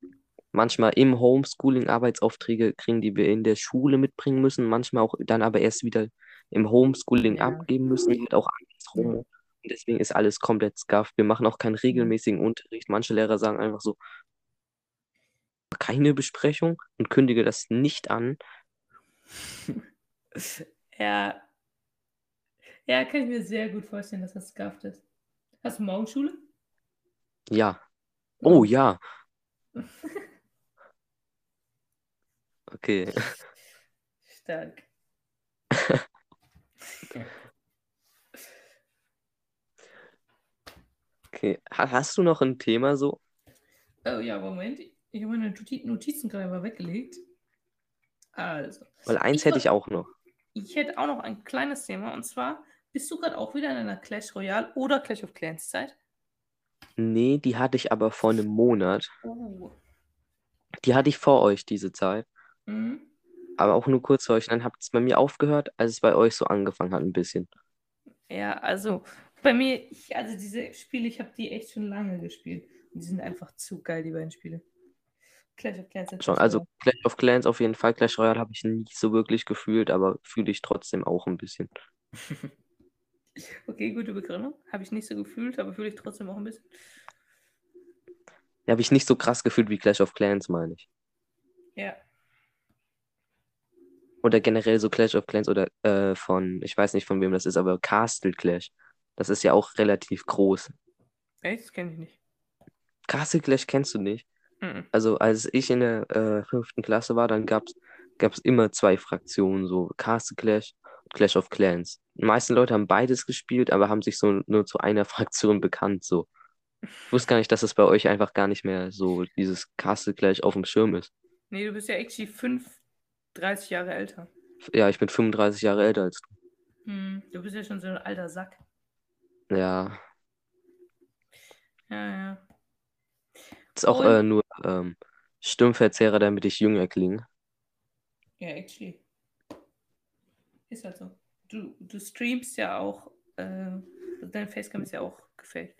manchmal im Homeschooling Arbeitsaufträge kriegen, die wir in der Schule mitbringen müssen, manchmal auch dann aber erst wieder im Homeschooling Ja. abgeben müssen, halt auch andersrum. Und deswegen ist alles komplett scuffed. Wir machen auch keinen regelmäßigen Unterricht. Manche Lehrer sagen einfach so, keine Besprechung und kündige das nicht an. ja. Ja, kann ich mir sehr gut vorstellen, dass das scuffed ist. Hast du morgen Schule? Ja. Oh ja. Okay. Stark. Okay. Ha- Hast du noch ein Thema so? Oh ja, Moment. Ich habe meine Noti- Notizen gerade mal weggelegt. Also, Weil eins Ich hätte ich auch noch. ich hätte auch noch ein kleines Thema und zwar, bist du gerade auch wieder in einer Clash Royale oder Clash of Clans Zeit? Nee, die hatte ich aber vor einem Monat. Oh. Die hatte ich vor euch diese Zeit. Mhm. Aber auch nur kurz vor euch. Dann habt es bei mir aufgehört, als es bei euch so angefangen hat, ein bisschen. Ja, also bei mir, ich, also diese Spiele, ich habe die echt schon lange gespielt. Und die sind einfach zu geil, die beiden Spiele. Clash of Clans Schon. Also. Clash of Clans auf jeden Fall. Clash Royale habe ich nie so wirklich gefühlt, aber fühle ich trotzdem auch ein bisschen. Okay, gute Begründung. Habe ich nicht so gefühlt, aber fühle ich trotzdem auch ein bisschen. Ja, habe ich nicht so krass gefühlt wie Clash of Clans, meine ich. Ja. Oder generell so Clash of Clans oder äh, von, ich weiß nicht von wem das ist, aber Castle Clash. Das ist ja auch relativ groß. Echt? Das kenne ich nicht. Castle Clash kennst du nicht? Mhm. Also als ich in der äh, fünften Klasse war, dann gab's gab's immer zwei Fraktionen, so Castle Clash und Clash of Clans. Die meisten Leute haben beides gespielt, aber haben sich so nur zu einer Fraktion bekannt, so. Ich wusste gar nicht, dass es bei euch einfach gar nicht mehr so dieses Castle Clash auf dem Schirm ist. Nee, du bist ja actually 5, 30 Jahre älter. Ja, ich bin 35 Jahre älter als Hm, du bist ja schon so ein alter Sack. du. Ja, Ja, ja. ist auch äh, nur ähm, Stimmverzerrer, damit ich jünger klinge. Ja, actually. Ist halt so. du, du streamst ja auch, äh, deine Facecam ist ja auch gefaked.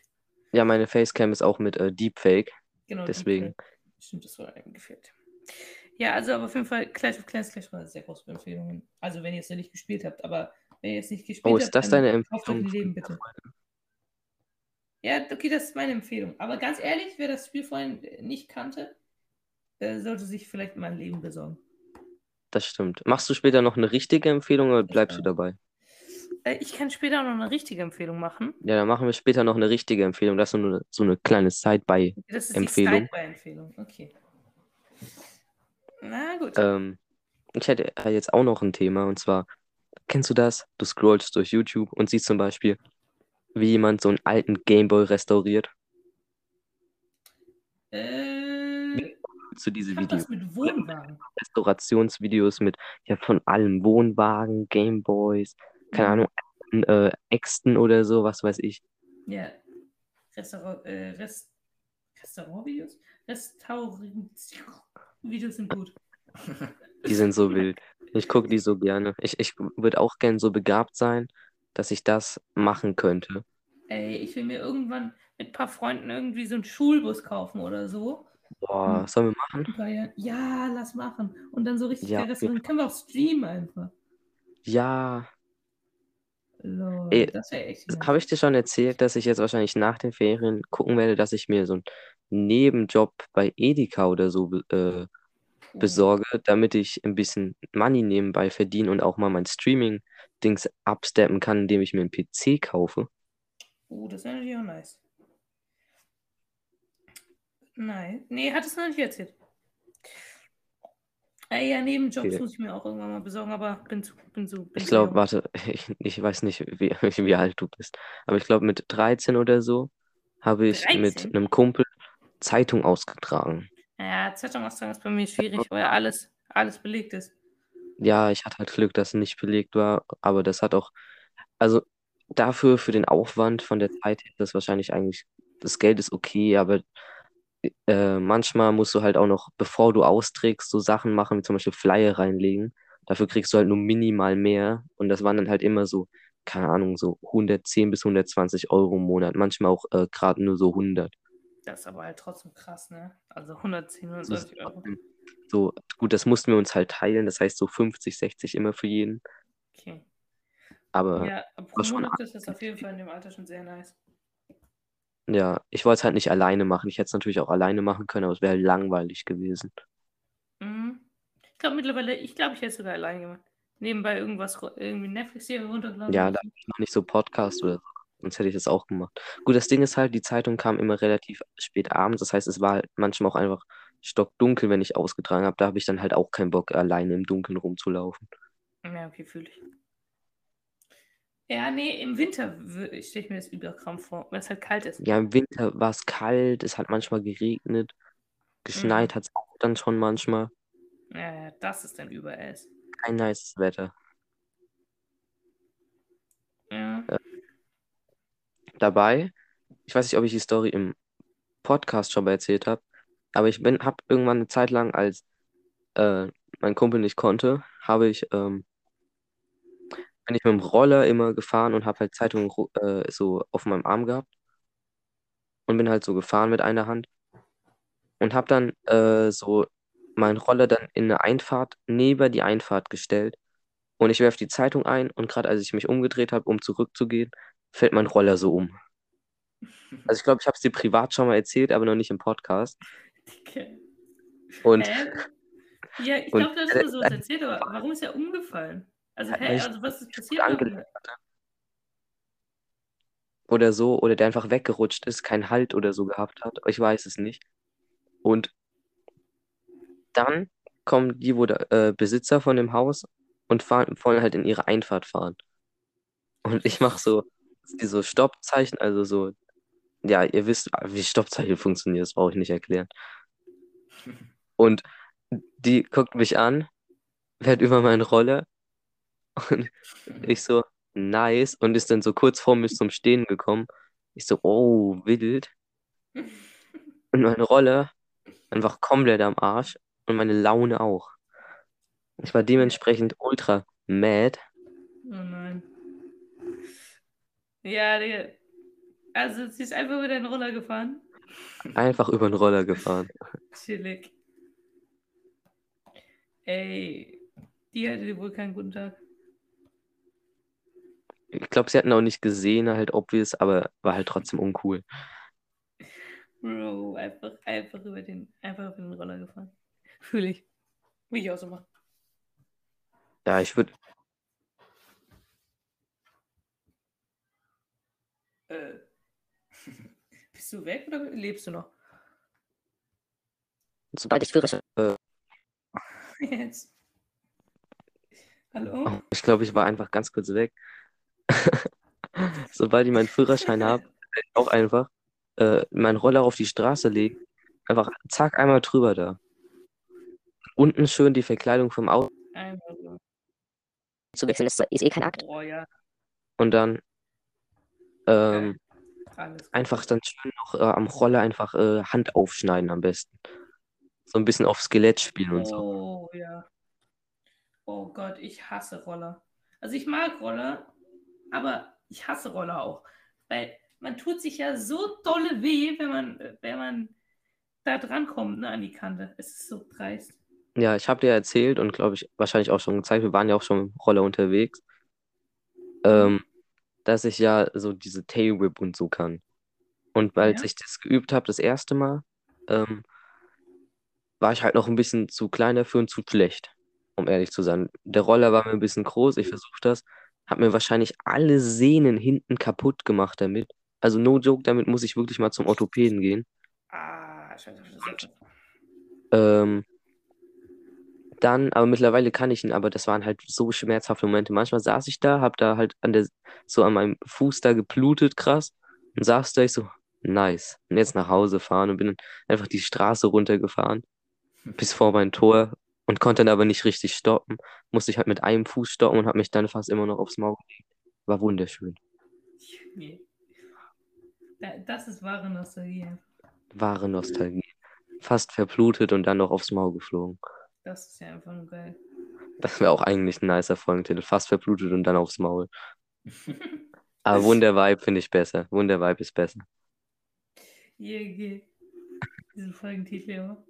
Ja, meine Facecam ist auch mit äh, Deepfake. Genau, Deswegen. Deepfake. Stimmt, das war einem gefehlt. Ja, also aber auf jeden Fall Clash of Clans, Clash Royale, sehr große Empfehlungen. Also wenn ihr es noch nicht gespielt habt, aber wenn ihr es nicht gespielt Oh, habt, ist das dann deine Empfehlung? Leben bitte. Ja, okay, das ist meine Empfehlung. Aber ganz ehrlich, wer das Spiel vorhin nicht kannte, äh, sollte sich vielleicht mal ein Leben besorgen. Das stimmt. Machst du später noch eine richtige Empfehlung oder Das bleibst du dabei? Äh, ich kann später noch eine richtige Empfehlung machen. Ja, dann machen wir später noch eine richtige Empfehlung. Das ist so eine, so eine kleine Side-by. Das ist Empfehlung. die Side-by-Empfehlung. Okay. Na gut. Ähm, ich hätte jetzt auch noch ein Thema und zwar, kennst du das? Du scrollst durch YouTube und siehst zum Beispiel, wie jemand so einen alten Gameboy restauriert. Äh, Zu diese Videos. mit Wohnwagen. Restaurationsvideos mit ja von allem Wohnwagen, Gameboys, keine Mhm. Ahnung, äh, Äxten oder so, was weiß ich. Ja. Restaurant, äh, Rest, Restaurantvideos? Restaurierungsvideos sind gut. Die sind so wild. Ich gucke die so gerne. Ich, ich würde auch gern so begabt sein, dass ich das machen könnte. Ey, ich will mir irgendwann mit ein paar Freunden irgendwie so einen Schulbus kaufen oder so. Boah, Hm. sollen wir machen? Bayern. Ja, lass machen. Und dann so richtig Ja, restaurieren. Können wir auch streamen einfach. Ja, Lol, Ey, das wäre echt habe ich dir schon erzählt, dass ich jetzt wahrscheinlich nach den Ferien gucken werde, dass ich mir so einen Nebenjob bei Edeka oder so äh, besorge, damit ich ein bisschen Money nebenbei verdiene und auch mal mein Streaming-Dings absteppen kann, indem ich mir einen PC kaufe. Oh, das wäre natürlich auch nice. Nein. Nee, hat es noch nicht erzählt. Äh, ja, Nebenjobs Okay. muss ich mir auch irgendwann mal besorgen, aber bin zu, bin zu, bin Ich glaube, warte, ich, ich weiß nicht, wie, wie alt du bist, aber ich glaube, mit 13 oder so habe ich mit 13? einem Kumpel Zeitung ausgetragen. Ja, Zeitung austragen ist bei mir schwierig, weil alles, alles belegt ist. Ja, ich hatte halt Glück, dass es nicht belegt war, aber das hat auch, also dafür, für den Aufwand von der Zeit das wahrscheinlich eigentlich, das Geld ist okay, aber äh, manchmal musst du halt auch noch, bevor du austrägst, so Sachen machen, wie zum Beispiel Flyer reinlegen. Dafür kriegst du halt nur minimal mehr und das waren dann halt immer so, keine Ahnung, so 110 bis 120 Euro im Monat, manchmal auch äh, gerade nur so 100. Das ist aber halt trotzdem krass, ne? Also 110, Das ist 120 Euro. so, gut, das mussten wir uns halt teilen, das heißt so 50, 60 immer für jeden, Okay. aber Ja, pro schon ist das auf jeden Fall in dem Alter schon sehr nice. Ja, ich wollte es halt nicht alleine machen. Ich hätte es natürlich auch alleine machen können, aber es wäre halt langweilig gewesen. Mhm. Ich glaube mittlerweile, ich glaube, ich hätte es sogar allein gemacht. Nebenbei irgendwas, irgendwie Netflix-Serie runtergeladen. Ja, da ich noch nicht so Podcast oder so. Sonst hätte ich das auch gemacht. Gut, das Ding ist halt, die Zeitung kam immer relativ spät abends. Das heißt, es war halt manchmal auch einfach stockdunkel, wenn ich ausgetragen habe. Da habe ich dann halt auch keinen Bock, alleine im Dunkeln rumzulaufen. Ja, okay, fühle ich. Ja, nee, im Winter stelle ich mir das überkrampf vor, weil es halt kalt ist. Ja, im Winter war es kalt, es hat manchmal geregnet, geschneit hat es auch dann schon manchmal. Ja, das ist dann über es. Kein nices Wetter. Ja. Dabei, ich weiß nicht, ob ich die Story im Podcast schon mal erzählt habe, aber ich bin, habe irgendwann eine Zeit lang, als äh, mein Kumpel nicht konnte, habe ich, ähm, bin ich mit dem Roller immer gefahren und habe halt Zeitungen äh, so auf meinem Arm gehabt und bin halt so gefahren mit einer Hand und habe dann äh, so meinen Roller dann in eine Einfahrt neben die Einfahrt gestellt und ich werfe die Zeitung ein und gerade als ich mich umgedreht habe, um zurückzugehen, fällt mein Roller so um. Also ich glaube, ich habe es dir privat schon mal erzählt, aber noch nicht im Podcast. Okay. Und Hä? Ja, ich glaube, du hast mir sowas erzählt, aber warum ist er umgefallen? Also, ich- Also, was ist passiert? oder so, oder der einfach weggerutscht ist, keinen Halt oder so gehabt hat. Ich weiß es nicht. Und dann kommen die, wo der, äh, Besitzer von dem Haus und fahren, wollen halt in ihre Einfahrt fahren. Und ich mache so, so Stoppzeichen, also so, ja, ihr wisst, wie Stoppzeichen funktioniert, das brauche ich nicht erklären. Und die guckt mich an, fährt über meinen Roller und ich so, nice, und ist dann so kurz vor mir zum Stehen gekommen. Ich so, oh, wild. Und meine Rolle einfach komplett am Arsch und meine Laune auch. Ich war dementsprechend ultra mad. Oh nein. Ja, Digga. Also, sie ist einfach über den Roller gefahren. Einfach über den Roller gefahren. Chillig. Ey, die hatte wohl keinen guten Tag. Ich glaube, sie hatten auch nicht gesehen, halt obvious, aber war halt trotzdem uncool. Bro, einfach, einfach über den, einfach über den Roller gefahren. Fühle ich. Will ich auch so machen. Ja, ich würde. Äh. Bist du weg oder lebst du noch? Sobald ich Führerschein. Äh, Jetzt. Hallo? oh, ich glaube, ich war einfach ganz kurz weg. Sobald ich meinen Führerschein habe, auch einfach äh, meinen Roller auf die Straße legen. Einfach zack, einmal drüber da. Unten schön die Verkleidung vom Auto Einfach so. zu wechseln ist, ist eh kein Akt. Oh ja. und dann ähm, einfach dann schön noch äh, am Roller einfach äh, Hand aufschneiden am besten. So ein bisschen auf Skelett spielen und so. Oh ja. Oh Gott, ich hasse Roller. Also ich mag Roller, aber ich hasse Roller auch. Weil man tut sich ja so dolle weh, wenn man, wenn man da dran kommt, ne, an die Kante. Es ist so dreist. Ja, ich habe dir erzählt und glaube ich wahrscheinlich auch schon gezeigt, wir waren ja auch schon dem Roller unterwegs, ähm, dass ich ja so diese Tail Whip und so kann. Und als Ja. ich das geübt habe, das erste Mal, ähm, war ich halt noch ein bisschen zu klein dafür und zu schlecht, um ehrlich zu sein. Der Roller war mir ein bisschen groß, ich versuche das, habe mir wahrscheinlich alle Sehnen hinten kaputt gemacht damit. Also no joke, damit muss ich wirklich mal zum Orthopäden gehen. Ah, scheiße, scheiße, scheiße. Ähm, dann, aber mittlerweile kann ich ihn, aber das waren halt so schmerzhafte Momente. Manchmal saß ich da, hab da halt an der, so an meinem Fuß da geblutet, krass, und saß da, ich so, nice. Und jetzt nach Hause fahren und bin dann einfach die Straße runtergefahren, bis vor mein Tor und konnte dann aber nicht richtig stoppen. Musste ich halt mit einem Fuß stoppen und hab mich dann fast immer noch aufs Maul gelegt. War wunderschön. Das ist wahre Nostalgie. Wahre Nostalgie. Fast verblutet und dann noch aufs Maul geflogen. Das ist ja einfach nur geil. Das wäre auch eigentlich ein nicer Folgentitel. Fast verblutet und dann aufs Maul. Aber Wundervibe finde ich besser. Wundervibe ist besser. Yeah, yeah. Diesen Folgentitel immer.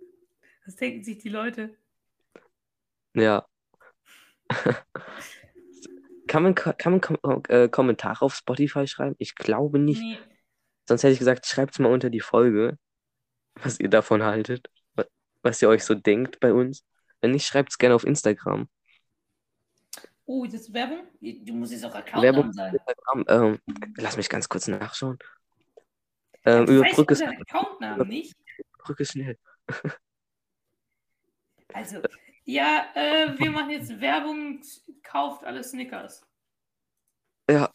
Was denken sich die Leute? Ja. Kann man, kann man Kom äh, Kommentare auf Spotify schreiben? Ich glaube nicht. Nee. Sonst hätte ich gesagt, schreibt es mal unter die Folge, was ihr davon haltet, wa- was ihr euch so denkt bei uns. Wenn nicht, schreibt es gerne auf Instagram. Oh, das ist Werbung? Du musst jetzt auch Account Werbung sagen. Instagram, ähm, lass mich ganz kurz nachschauen. Ähm, überbrücke unseren Accountnamen nicht? überbrücke schnell. Also, ja, äh, wir machen jetzt Werbung, kauft alle Snickers. Ja.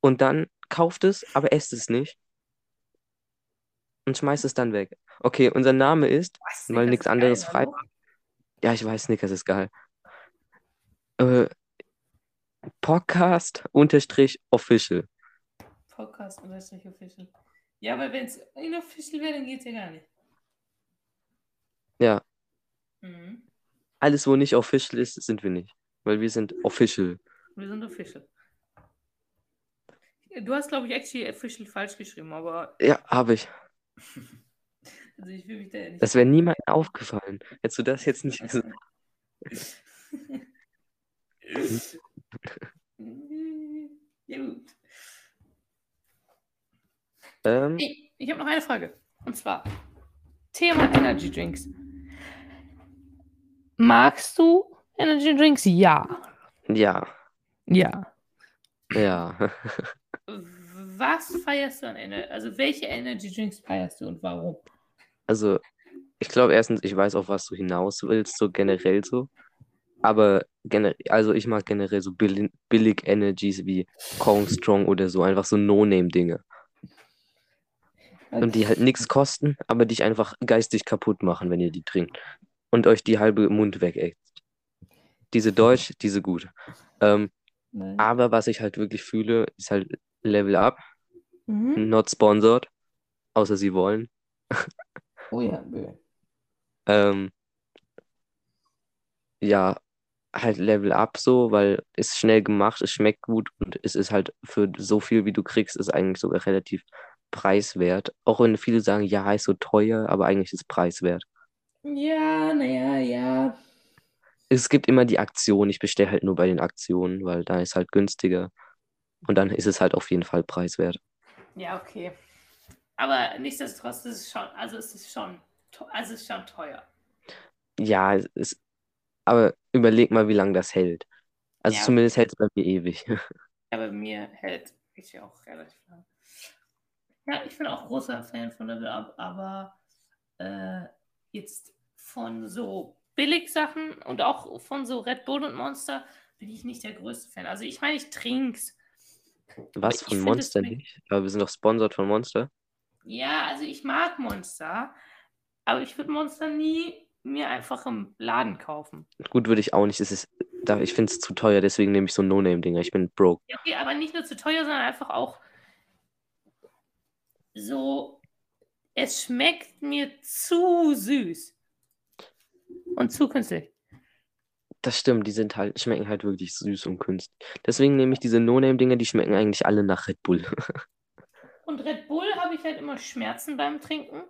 Und dann kauft es, aber esst es nicht. Und schmeißt es dann weg. Okay, unser Name ist, Was, weil nichts anderes frei war. Ja, ich weiß, Snickers ist geil. Äh, Podcast unterstrich official. Podcast nicht official. Ja, aber wenn es inofficial wäre, dann geht es ja gar nicht. Ja, Mhm. alles, wo nicht official ist, sind wir nicht. Weil wir sind official. Wir sind official. Du hast, glaube ich, actually official falsch geschrieben, aber Ja, habe ich. also ich will mich da ja nicht. Das wäre niemandem aufgefallen. Hättest du das jetzt nicht gesagt. ja, gut. Ähm, Hey, ich habe noch eine Frage. Und zwar: Thema Energy Drinks. Magst du Energy Drinks? Ja. ja, Ja. ja. Was feierst du an Energy? Also, welche Energy Drinks feierst du und warum? Also, ich glaube erstens, ich weiß auch, was du hinaus willst, so generell so. Aber generell, also ich mag generell so billig, billig Energies wie Kong Strong oder so, einfach so No-Name-Dinge. Und die halt nichts kosten, aber dich einfach geistig kaputt machen, wenn ihr die trinkt. Und euch die halbe Mund wegeckt. Diese Deutsch, diese gut. Ähm, aber was ich halt wirklich fühle, ist halt Level Up. Mhm. Not sponsored. Außer sie wollen. Oh ja, bö. Ähm, ja, halt Level Up so, weil es schnell gemacht, es schmeckt gut und es ist halt für so viel, wie du kriegst, ist eigentlich sogar relativ preiswert. Auch wenn viele sagen, ja, ist so teuer, aber eigentlich ist es preiswert. Ja, naja, ja. Es gibt immer die Aktion, ich bestelle halt nur bei den Aktionen, weil da ist halt günstiger und dann ist es halt auf jeden Fall preiswert. Ja, okay. Aber nichtsdestotrotz ist es schon, also es ist schon, also es ist schon teuer. Ja, es ist, aber überleg mal, wie lange das hält. Also Ja. zumindest hält es bei mir ewig. Ja, bei mir hält ich ja auch relativ lang. Ja, ich bin auch großer Fan von Level Up, aber äh, jetzt von so Billigsachen und auch von so Red Bull und Monster bin ich nicht der größte Fan. Also ich meine, ich trink's. Was von Monster es nicht? Aber wir sind doch sponsert von Monster. Ja, also ich mag Monster, aber ich würde Monster nie mir einfach im Laden kaufen. Gut würde ich auch nicht. Es ist, da, ich finde es zu teuer, deswegen nehme ich so No-Name-Dinger. Ich bin broke. Ja, okay, aber nicht nur zu teuer, sondern einfach auch so, es schmeckt mir zu süß und zu künstlich. Das stimmt, die sind halt, schmecken halt wirklich süß und künstlich. Deswegen nehme ich diese No-Name-Dinger, die schmecken eigentlich alle nach Red Bull. Und Red Bull habe ich halt immer Schmerzen beim Trinken,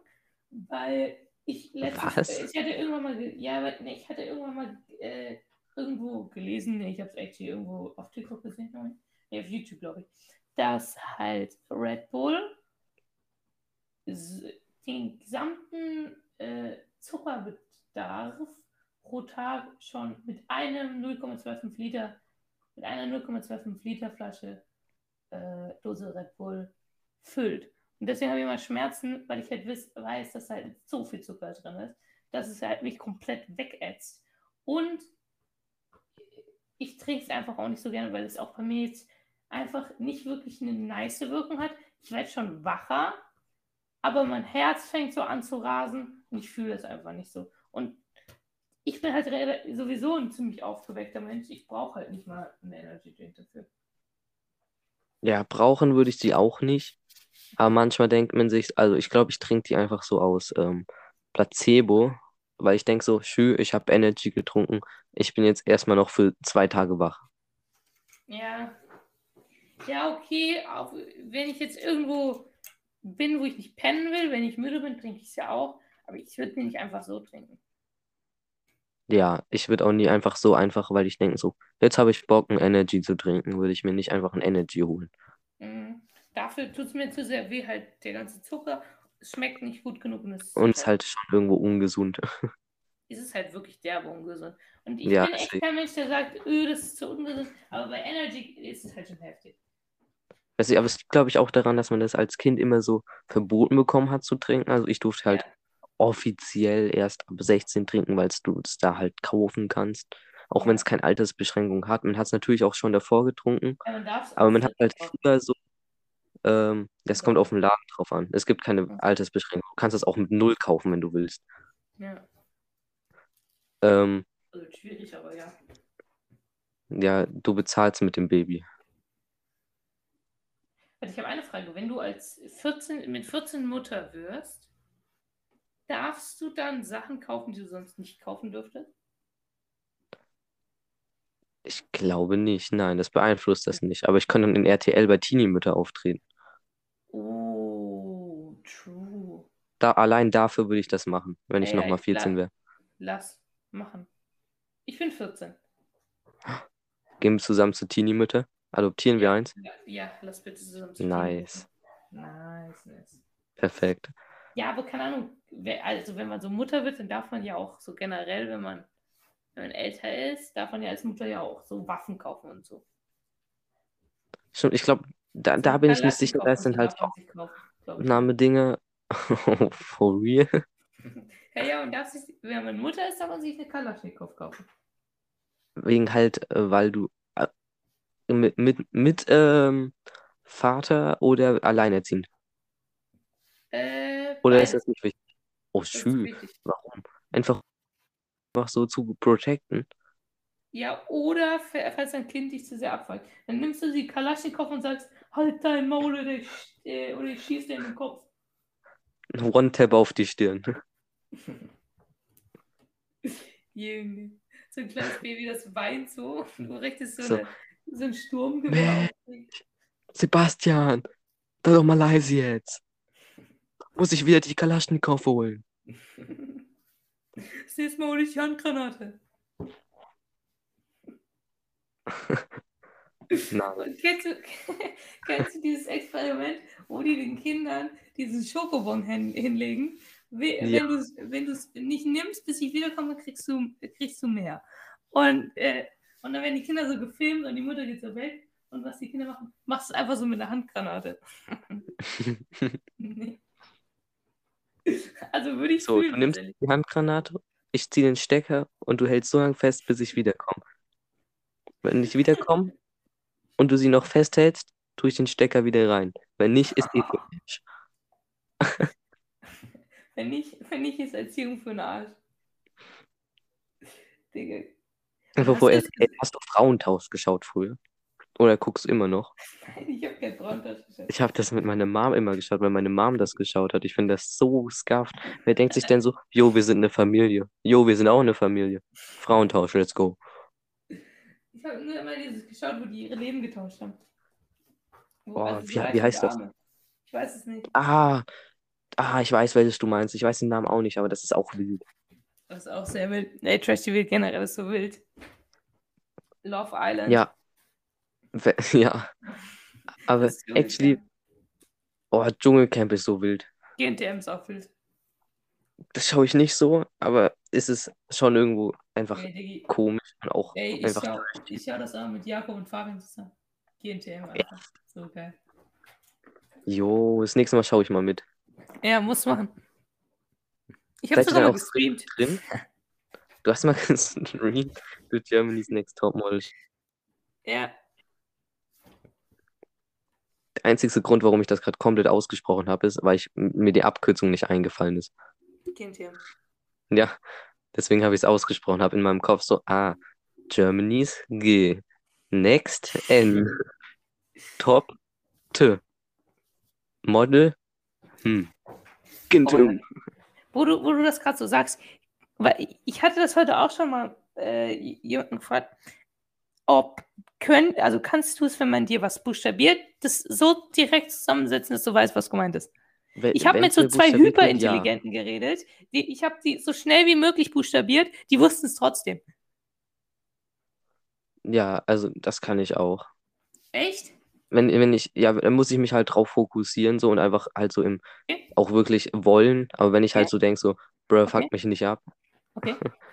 weil ich letztens, Was? ich hatte irgendwann mal, ja, ich hatte irgendwann mal äh, irgendwo gelesen, nee, ich habe es echt hier irgendwo auf TikTok gesehen, nee, auf YouTube, glaube ich, dass halt Red Bull den gesamten äh, Zuckerbedarf pro Tag schon mit einem 0,25 Liter, mit einer 0,25 Liter Flasche äh, Dose Red Bull füllt. Und deswegen habe ich immer Schmerzen, weil ich halt wiss, weiß, dass halt so viel Zucker drin ist, dass es halt mich komplett wegätzt. Und ich trinke es einfach auch nicht so gerne, weil es auch bei mir jetzt einfach nicht wirklich eine nice Wirkung hat. Ich werde schon wacher, aber mein Herz fängt so an zu rasen und ich fühle es einfach nicht so. Und ich bin halt sowieso ein ziemlich aufgeweckter Mensch. Ich brauche halt nicht mal einen Energy Drink dafür. Ja, brauchen würde ich sie auch nicht. Aber manchmal denkt man sich, also ich glaube, ich trinke die einfach so aus ähm, Placebo, weil ich denke so, schü, ich habe Energy getrunken. Ich bin jetzt erstmal noch für zwei Tage wach. Ja. Ja, okay. Auch wenn ich jetzt irgendwo bin, wo ich nicht pennen will, wenn ich müde bin, trinke ich es ja auch. Aber ich würde nicht einfach so trinken. Ja, ich würde auch nie einfach so einfach, weil ich denke so, jetzt habe ich Bock, ein Energy zu trinken, würde ich mir nicht einfach ein Energy holen. Mhm. Dafür tut es mir zu sehr weh, halt der ganze Zucker. Es schmeckt nicht gut genug und es Und ist halt schon irgendwo ungesund. es ist halt wirklich derbe ungesund. Und ich Ja, bin echt kein Mensch, der sagt, öh, das ist zu ungesund. Aber bei Energy ist es halt schon heftig. Weiß ich, aber es liegt, glaube ich, auch daran, dass man das als Kind immer so verboten bekommen hat zu trinken. Also ich durfte halt Ja. offiziell erst ab 16 trinken, weil du es da halt kaufen kannst. Auch wenn es keine Altersbeschränkung hat. Man hat es natürlich auch schon davor getrunken, Ja, man aber man hat halt früher so, ähm, das kommt auf den Laden drauf an. Es gibt keine. Altersbeschränkung. Du kannst es auch mit null kaufen, wenn du willst. Ja, Ähm, also schwierig, aber ja. ja, du bezahlst mit dem Baby. Also ich habe eine Frage. Wenn du als 14, mit 14 Mutter wirst, darfst du dann Sachen kaufen, die du sonst nicht kaufen dürftest? Ich glaube nicht. Nein, das beeinflusst das nicht. Aber ich kann dann in RTL bei Teenie-Mütter auftreten. Oh, true. Da, allein dafür würde ich das machen, wenn ich Ja, ja, nochmal ich 14 la- wäre. Lass machen. Ich bin 14. Gehen wir zusammen zu Teenie-Mütter? Adoptieren wir eins? Ja, ja lass bitte zusammen zu Nice. Nice, nice. Perfekt. Ja, aber keine Ahnung. Also, wenn man so Mutter wird, dann darf man ja auch so generell, wenn man, wenn man älter ist, darf man ja als Mutter ja auch so Waffen kaufen und so. Stimmt, ich glaube, da, da bin ich nicht sicher, das sind so halt auch sich kaufen, Name-Dinge. For real? Ja, ja, und darf sich, wenn man Mutter ist, darf man sich eine Kalaschnikow kaufen. Wegen halt, äh, weil du äh, mit, mit, mit ähm, Vater oder alleinerziehend. Äh, Oder ist das nicht wichtig? Oh, wichtig. Warum? Einfach, einfach so zu protecten. Ja, oder fa- falls dein Kind dich zu sehr abfuckt, dann nimmst du die Kalaschnikow und sagst, halt dein Maul oder ich, äh, oder ich schieß dir in den Kopf. One-Tap auf die Stirn. Junge. so ein kleines Baby, das weint so. Du richtest so, So. Eine, so ein Sturmgewehr auf. Sebastian, sei doch mal leise jetzt. Muss ich wieder die Kalaschnikow holen. Das nächste Mal hole ich die Handgranate. Nein. Kennst du, kennst du dieses Experiment, wo die den Kindern diesen Schokobon hin, hinlegen? We- Ja. Wenn du es wenn nicht nimmst, bis ich wiederkomme, kriegst du, kriegst du mehr. Und, äh, und dann werden die Kinder so gefilmt und die Mutter geht so weg. Und was die Kinder machen, machst du es einfach so mit einer Handgranate. Nee. Also würde ich So, fühlen, du nimmst die Handgranate, ich ziehe den Stecker und du hältst so lange fest, bis ich wiederkomme. Wenn ich wiederkomme und du sie noch festhältst, tue ich den Stecker wieder rein. Wenn nicht, ist eh für mich. Wenn nicht, wenn nicht, ist Erziehung für den Arsch. Digga. Einfach ey, hast du Frauentausch geschaut früher? Oder guckst du immer noch? Nein, ich habe kein Frauentaschentuch. Ich habe das mit meiner Mom immer geschaut, weil meine Mom das geschaut hat. Ich finde das so scuffed. Wer denkt sich denn so, jo, wir sind eine Familie. Jo, wir sind auch eine Familie. Frauentausch, let's go. Ich habe nur immer dieses geschaut, wo die ihre Leben getauscht haben. Wo, Boah, so wie- wie heißt das? Ich weiß es nicht. Ah, ah, ich weiß, welches du meinst. Ich weiß den Namen auch nicht, aber das ist auch wild. Das ist auch sehr wild. Nee, Trash TV generell ist so wild. Love Island. Ja. Ja. Aber actually, oh, Dschungelcamp ist so wild. GNTM ist auch wild. Das schaue ich nicht so, aber es ist schon irgendwo einfach Ey, komisch und auch Ey, ich einfach. schau, ich schau das auch mit Jakob und Fabian zusammen. GNTM einfach. So geil. Jo, das nächste Mal schaue ich mal mit. Ja, muss machen. Ich habe sogar mal gestreamt. drin? Du hast mal gestreamt für Germany's Next Topmodel. Ja. Der einzige Grund, warum ich das gerade komplett ausgesprochen habe, ist, weil ich, mir die Abkürzung nicht eingefallen ist. GNTM. Ja, deswegen habe ich es ausgesprochen, habe in meinem Kopf so, ah, Germany's G, Next N, Top T, Model, hm, Gintum. Wo du, wo du das gerade so sagst, weil ich hatte das heute auch schon mal äh, jemanden gefragt, ob können, also kannst du es, wenn man dir was buchstabiert, das so direkt zusammensetzen, dass du weißt, was gemeint ist. Ich habe mit so zwei wird, ja. Hyperintelligenten geredet. Die, ich habe die so schnell wie möglich buchstabiert, die wussten es trotzdem. Ja, also das kann ich auch. Echt? Wenn, wenn ich, ja, dann muss ich mich halt drauf fokussieren, so und einfach halt so im, Okay. auch wirklich wollen, aber wenn ich halt Okay. so denke, so, bruh, Okay. fuck mich nicht ab. Okay.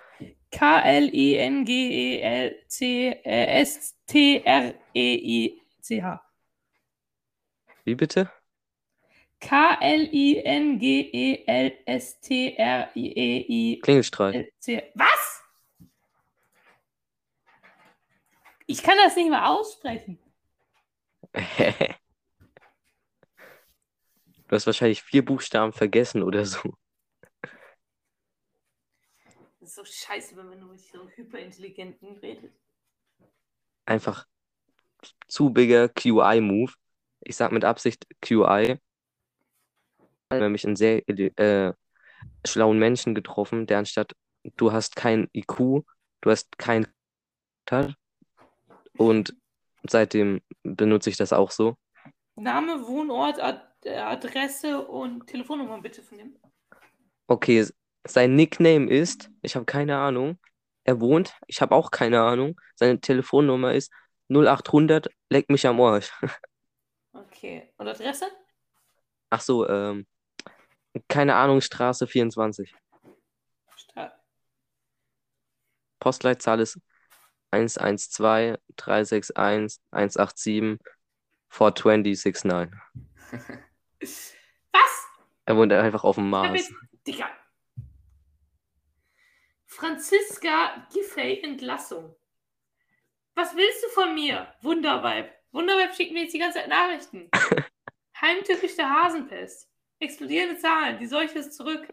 K-L-I-N-G-E-L-C-S-T-R-E-I-C-H. Wie bitte? K-L-I-N-G-E-L-S-T-R-E-I-C. Klingelstreich. Was? Ich kann das nicht mal aussprechen. Du hast wahrscheinlich vier Buchstaben vergessen oder so. Das ist so scheiße, wenn man nur mit so Hyperintelligenten redet. Einfach zu bigger QI-Move. Ich sag mit Absicht QI. Nämlich einen sehr äh, schlauen Menschen getroffen, der anstatt du hast kein IQ, du hast kein. Und seitdem benutze ich das auch so. Name, Wohnort, Ad äh, Adresse und Telefonnummer bitte von dem. Okay, sein Nickname ist, ich habe keine Ahnung. Er wohnt, ich habe auch keine Ahnung. Seine Telefonnummer ist 0800, leck mich am Arsch. Okay. Und Adresse? Ach so, ähm, keine Ahnung, Straße 24. Stra Postleitzahl ist 112 361 187 42069. Was? Er wohnt einfach auf dem Mars. jetzt, Digga. Franziska Giffey Entlassung. Was willst du von mir? Wunderweib. Wunderweib schickt mir jetzt die ganze Zeit Nachrichten. Heimtückisch der Hasenpest. Explodierende Zahlen. Die Seuche ist zurück.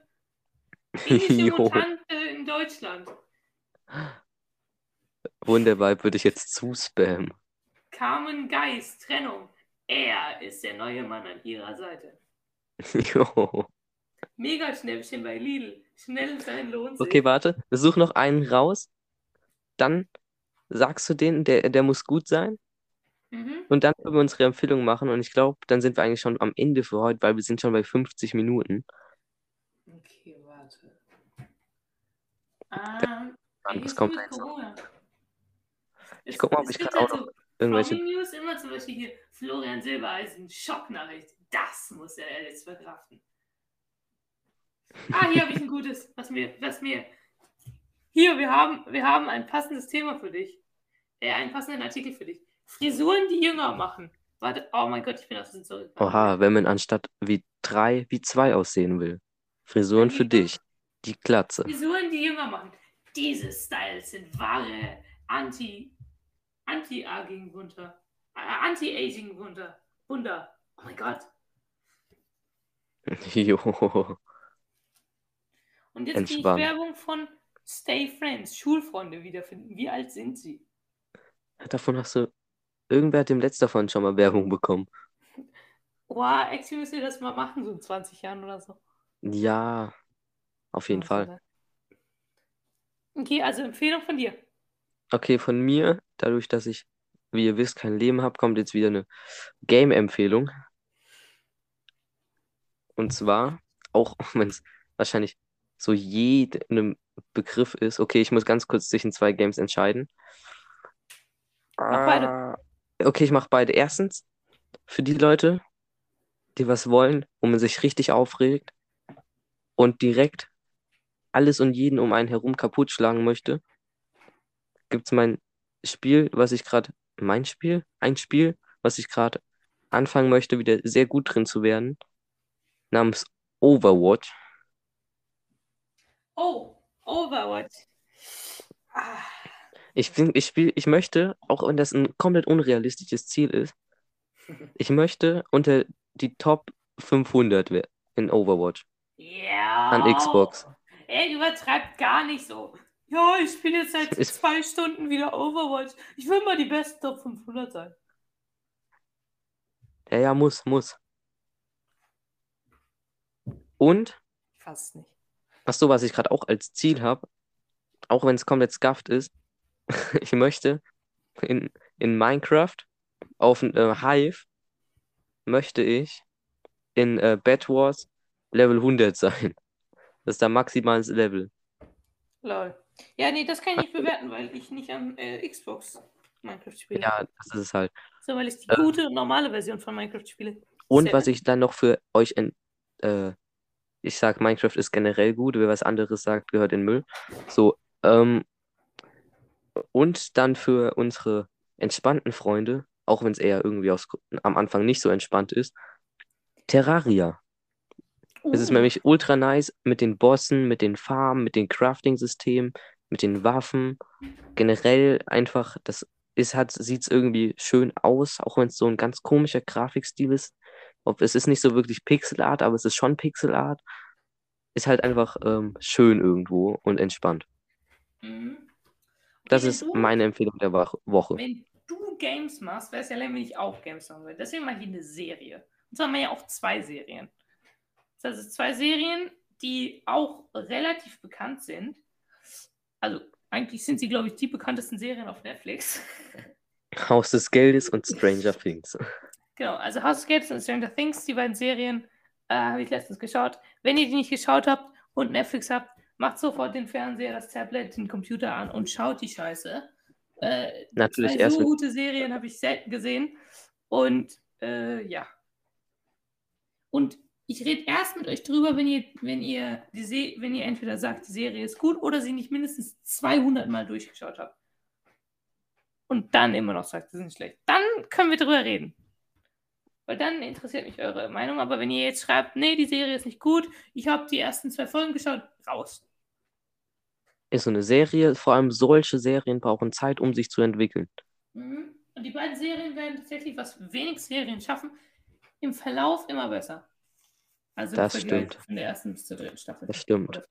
Jo. Mutante in Deutschland. Wunderbar, würde ich jetzt zuspammen. Carmen Geist. Trennung. Er ist der neue Mann an ihrer Seite. Jo. Mega Schnäppchen bei Lidl. Schnell sein Lohn. sich. Okay, warte. Such noch einen raus. dann sagst du denen, der, der muss gut sein. Mhm. Und dann können wir unsere Empfehlung machen. Und ich glaube, dann sind wir eigentlich schon am Ende für heute, weil wir sind schon bei 50 Minuten. Okay, warte. Ah, ey, was kommt jetzt noch? Ich guck mal, ob ich gerade auch halt noch so irgendwelche. Promi-News immer zum Beispiel hier Florian Silbereisen, Schocknachricht. Das muss er jetzt verkraften. Ah, hier habe ich ein gutes, was mir, was mir. Hier, wir haben, wir haben ein passendes Thema für dich. Äh, einen passenden Artikel für dich. Frisuren, die jünger machen. Warte, oh mein Gott, ich bin aus dem zurück. Oha, wenn man anstatt wie drei, wie zwei aussehen will. Frisuren für dich. Die Glatze. Frisuren, die jünger machen. Diese Styles sind wahre Anti, Anti-Aging-Wunder. Äh, Anti-Aging-Wunder. Wunder. Oh mein Gott. Jo. Und jetzt die. Werbung von Stay Friends, Schulfreunde wiederfinden. Wie alt sind sie? Davon hast du. Irgendwer hat dem letzten davon schon mal Werbung bekommen. Boah, actually müsst ihr das mal machen, so in 20 Jahren oder so. Ja, auf jeden Fall. Okay, also Empfehlung von dir. Okay, von mir, dadurch, dass ich, wie ihr wisst, kein Leben habe, kommt jetzt wieder eine Game-Empfehlung. Und zwar, auch wenn es wahrscheinlich so jedem Begriff ist, okay, ich muss ganz kurz zwischen zwei Games entscheiden. Mach beide. Okay, ich mache beide. Erstens, für die Leute, die was wollen, wo man sich richtig aufregt und direkt alles und jeden um einen herum kaputt schlagen möchte, gibt es mein Spiel, was ich gerade, mein Spiel, ein Spiel, was ich gerade anfangen möchte, wieder sehr gut drin zu werden, namens Overwatch. Oh, Overwatch. Ah, Ich ich spiel, ich möchte, auch wenn das ein komplett unrealistisches Ziel ist, ich möchte unter die Top 500 we- in Overwatch ja. an Xbox. Ey, übertreibt gar nicht so. Ja, ich spiele jetzt seit Ist- zwei Stunden wieder Overwatch. Ich will mal die besten Top 500 sein. Ja, ja, muss, muss. Und, Fast nicht. ach so, was ich gerade auch als Ziel habe, auch wenn es komplett scuffed ist, ich möchte in, in Minecraft auf äh, Hive möchte ich in äh, Bed Wars Level 100 sein. Das ist der maximales Level. Lol. Ja, nee, das kann ich nicht bewerten, weil ich nicht am äh, Xbox Minecraft spiele. Ja, das ist es halt. So, weil ich die Äh. gute normale Version von Minecraft spiele. Und Sehr was ich dann noch für euch, en- äh, ich sag, Minecraft ist generell gut, wer was anderes sagt, gehört in Müll. So, ähm, und dann für unsere entspannten Freunde, auch wenn es eher irgendwie aus, am Anfang nicht so entspannt ist, Terraria. Es ist Uh, nämlich ultra nice mit den Bossen, mit den Farmen, mit den Crafting-Systemen, mit den Waffen. Generell einfach, das ist, hat, sieht irgendwie schön aus, auch wenn es so ein ganz komischer Grafikstil ist. Ob, es ist nicht so wirklich Pixelart, aber es ist schon Pixelart. Ist halt einfach ähm, schön irgendwo und entspannt. mhm. Das wenn ist du- meine Empfehlung der Woche-. Wenn du Games machst, wäre es ja leer, wenn ich auch Games machen würde. Deswegen mache ich eine Serie. Und zwar haben wir ja auch zwei Serien. Das heißt, zwei Serien, die auch relativ bekannt sind. Also, eigentlich sind sie, glaube ich, die bekanntesten Serien auf Netflix. Haus des Geldes und Stranger Things. Genau, also House of Games und Stranger Things, die beiden Serien, äh, habe ich letztens geschaut. Wenn ihr die nicht geschaut habt und Netflix habt, macht sofort den Fernseher, das Tablet, den Computer an und schaut die Scheiße. Äh, Natürlich erst so gute Serien habe ich selten gesehen. Und äh, ja. Und ich rede erst mit euch drüber, wenn ihr, wenn ihr die Se wenn ihr entweder sagt, die Serie ist gut oder sie nicht mindestens 200 Mal durchgeschaut habt. Und dann immer noch sagt, sie sind schlecht. Dann können wir drüber reden. Weil dann interessiert mich eure Meinung. Aber wenn ihr jetzt schreibt, nee, die Serie ist nicht gut, ich habe die ersten zwei Folgen geschaut, raus. Ist so eine Serie, vor allem solche Serien brauchen Zeit, um sich zu entwickeln. Mhm. Und die beiden Serien werden tatsächlich, was wenig Serien schaffen, im Verlauf immer besser. Also Das stimmt. von der ersten bis zur dritten Staffel. Das stimmt.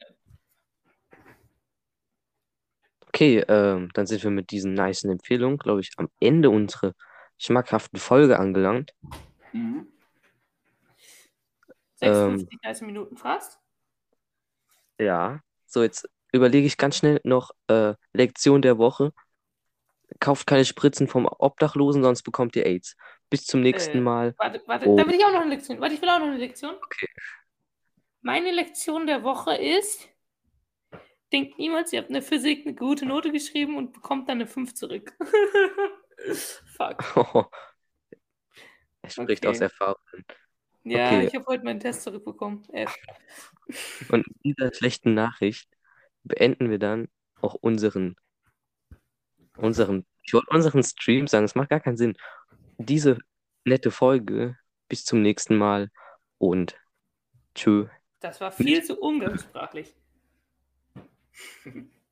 Okay, ähm, dann sind wir mit diesen nicen Empfehlungen, glaube ich, am Ende unserer schmackhaften Folge angelangt. Mhm. Ähm. 56, 30 Minuten fast. Ja, so jetzt überlege ich ganz schnell noch äh, Lektion der Woche. Kauft keine Spritzen vom Obdachlosen, sonst bekommt ihr AIDS. Bis zum nächsten Äh, Mal. Warte, warte, Oh. da will ich auch noch eine Lektion. Warte, ich will auch noch eine Lektion. Okay. Meine Lektion der Woche ist, denkt niemals, ihr habt eine Physik eine gute Note geschrieben und bekommt dann eine 5 zurück. Fuck. er spricht Okay. aus Erfahrung. Ja, Okay. ich habe heute meinen Test zurückbekommen. F. Und mit dieser schlechten Nachricht beenden wir dann auch unseren, unseren, ich wollte unseren Stream sagen, es macht gar keinen Sinn. Diese nette Folge. Bis zum nächsten Mal und tschö. Das war viel zu umgangssprachlich.